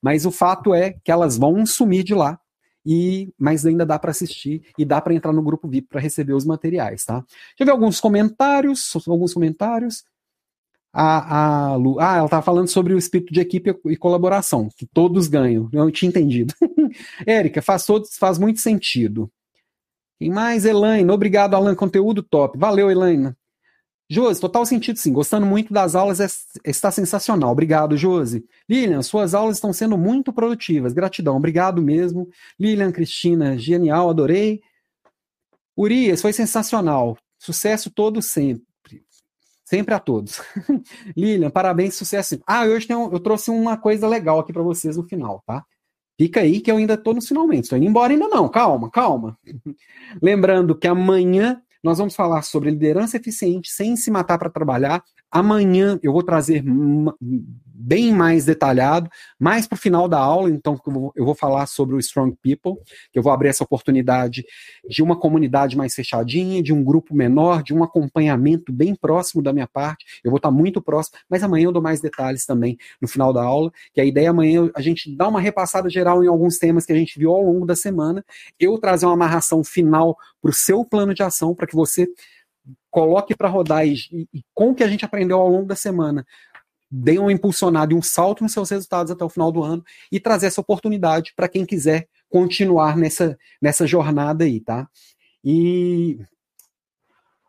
Mas o fato é que elas vão sumir de lá e mas ainda dá para assistir e dá para entrar no grupo VIP para receber os materiais, tá? Deixa eu ver alguns comentários, alguns comentários. A, a Lu, ah, ela tá falando sobre o espírito de equipe e colaboração, que todos ganham. Eu tinha entendido. Érica, faz, todos, faz muito sentido. Quem mais? Elaine, obrigado, Alan, conteúdo top. Valeu, Elaine. Josi, total sentido sim. Gostando muito das aulas, é, está sensacional. Obrigado, Josi. Lilian, suas aulas estão sendo muito produtivas. Gratidão, obrigado mesmo. Lilian, Cristina, genial, adorei. Urias, foi sensacional. Sucesso todo sempre. Sempre a todos. Lilian, parabéns, sucesso. Ah, hoje tenho, eu trouxe uma coisa legal aqui para vocês no final, tá? Fica aí que eu ainda estou nos finalmente. Estou indo embora ainda não. Calma, calma. Lembrando que amanhã nós vamos falar sobre liderança eficiente sem se matar para trabalhar. Amanhã eu vou trazer bem mais detalhado, mais para o final da aula, então eu vou falar sobre o Strong People, eu vou abrir essa oportunidade de uma comunidade mais fechadinha, de um grupo menor, de um acompanhamento bem próximo da minha parte. Eu vou estar muito próximo, mas amanhã eu dou mais detalhes também no final da aula, que a ideia é amanhã a gente dá uma repassada geral em alguns temas que a gente viu ao longo da semana, eu trazer uma amarração final para o seu plano de ação, para que você coloque para rodar e, e, com o que a gente aprendeu ao longo da semana, dê um impulsionado e um salto nos seus resultados até o final do ano e trazer essa oportunidade para quem quiser continuar nessa, nessa jornada aí, tá? E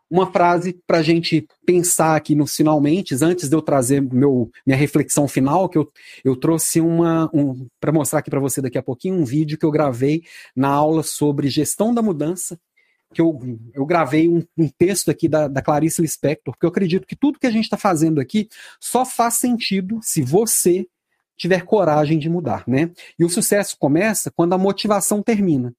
uma frase para a gente pensar aqui nos finalmente, antes de eu trazer meu, minha reflexão final, que eu, eu trouxe uma um, para mostrar aqui para você daqui a pouquinho um vídeo que eu gravei na aula sobre gestão da mudança que eu, eu gravei um, um texto aqui da, da Clarice Lispector, porque eu acredito que tudo que a gente está fazendo aqui só faz sentido se você tiver coragem de mudar, né? E o sucesso começa quando a motivação termina.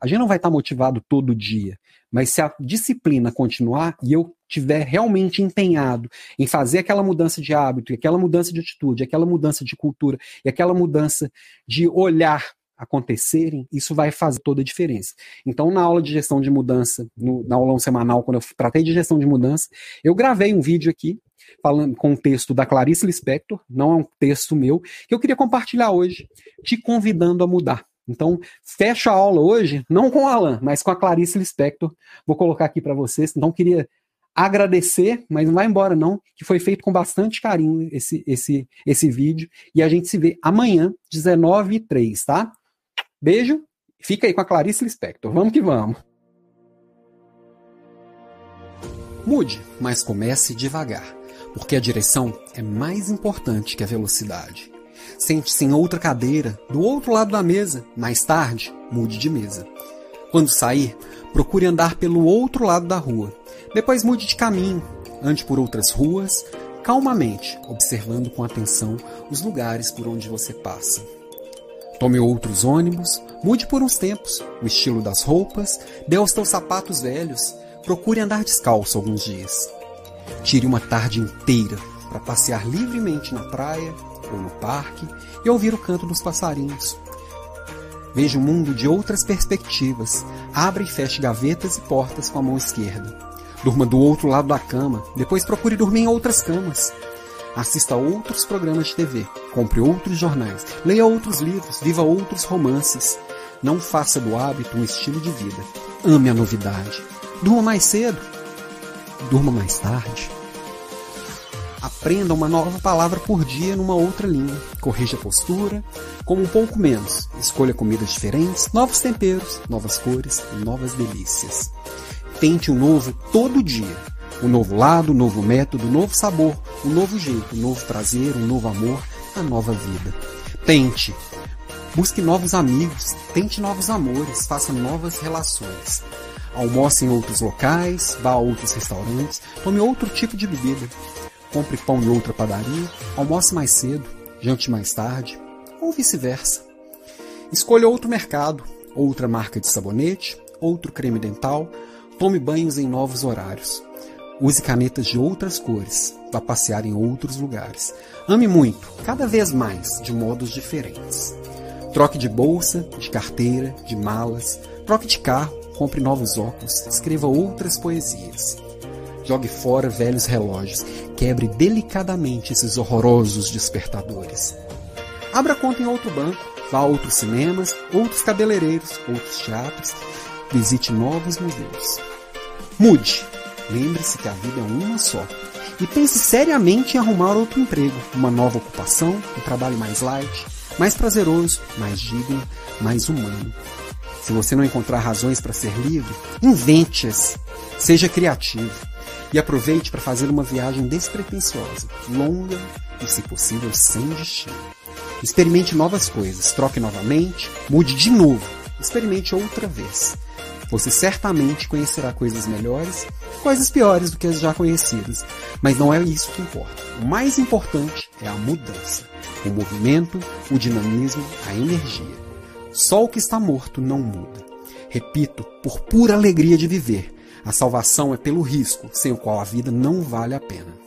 A gente não vai estar tá motivado todo dia, mas se a disciplina continuar e eu tiver realmente empenhado em fazer aquela mudança de hábito, aquela mudança de atitude, aquela mudança de cultura e aquela mudança de olhar acontecerem, isso vai fazer toda a diferença. Então, na aula de gestão de mudança, no, na aula semanal, quando eu tratei de gestão de mudança, eu gravei um vídeo aqui falando com um texto da Clarice Lispector, não é um texto meu, que eu queria compartilhar hoje, te convidando a mudar. Então, fecha a aula hoje, não com o Alan, mas com a Clarice Lispector. Vou colocar aqui para vocês. Então, queria agradecer, mas não vai embora não, que foi feito com bastante carinho esse, esse, esse vídeo. E a gente se vê amanhã, 19 h 03 tá? Beijo, fica aí com a Clarice Lispector. Vamos que vamos. Mude, mas comece devagar, porque a direção é mais importante que a velocidade. Sente-se em outra cadeira, do outro lado da mesa. Mais tarde, mude de mesa. Quando sair, procure andar pelo outro lado da rua. Depois mude de caminho, ande por outras ruas, calmamente, observando com atenção os lugares por onde você passa. Tome outros ônibus, mude por uns tempos o estilo das roupas, dê aos teus sapatos velhos, procure andar descalço alguns dias. Tire uma tarde inteira para passear livremente na praia ou no parque e ouvir o canto dos passarinhos. Veja o mundo de outras perspectivas. Abra e feche gavetas e portas com a mão esquerda. Durma do outro lado da cama, depois procure dormir em outras camas. Assista a outros programas de TV, compre outros jornais, leia outros livros, viva outros romances. Não faça do hábito um estilo de vida. Ame a novidade. Durma mais cedo. Durma mais tarde. Aprenda uma nova palavra por dia numa outra língua. Corrija a postura, como um pouco menos. Escolha comidas diferentes, novos temperos, novas cores, novas delícias. Tente um novo todo dia. Um novo lado, um novo método, um novo sabor, um novo jeito, um novo prazer, um novo amor, a nova vida. Tente. Busque novos amigos, tente novos amores, faça novas relações. Almoce em outros locais, vá a outros restaurantes, tome outro tipo de bebida compre pão em outra padaria, almoce mais cedo, jante mais tarde, ou vice-versa. Escolha outro mercado, outra marca de sabonete, outro creme dental, tome banhos em novos horários. Use canetas de outras cores, vá passear em outros lugares. Ame muito, cada vez mais, de modos diferentes. Troque de bolsa, de carteira, de malas, troque de carro, compre novos óculos, escreva outras poesias. Jogue fora velhos relógios. Quebre delicadamente esses horrorosos despertadores. Abra conta em outro banco. Vá a outros cinemas, outros cabeleireiros, outros teatros. Visite novos museus. Mude. Lembre-se que a vida é uma só. E pense seriamente em arrumar outro emprego, uma nova ocupação, um trabalho mais light, mais prazeroso, mais digno, mais humano. Se você não encontrar razões para ser livre, invente-as. Seja criativo e aproveite para fazer uma viagem despretensiosa, longa e, se possível, sem destino. Experimente novas coisas, troque novamente, mude de novo, experimente outra vez. Você certamente conhecerá coisas melhores, coisas piores do que as já conhecidas, mas não é isso que importa. O mais importante é a mudança, o movimento, o dinamismo, a energia. Só o que está morto não muda. Repito, por pura alegria de viver, a salvação é pelo risco, sem o qual a vida não vale a pena.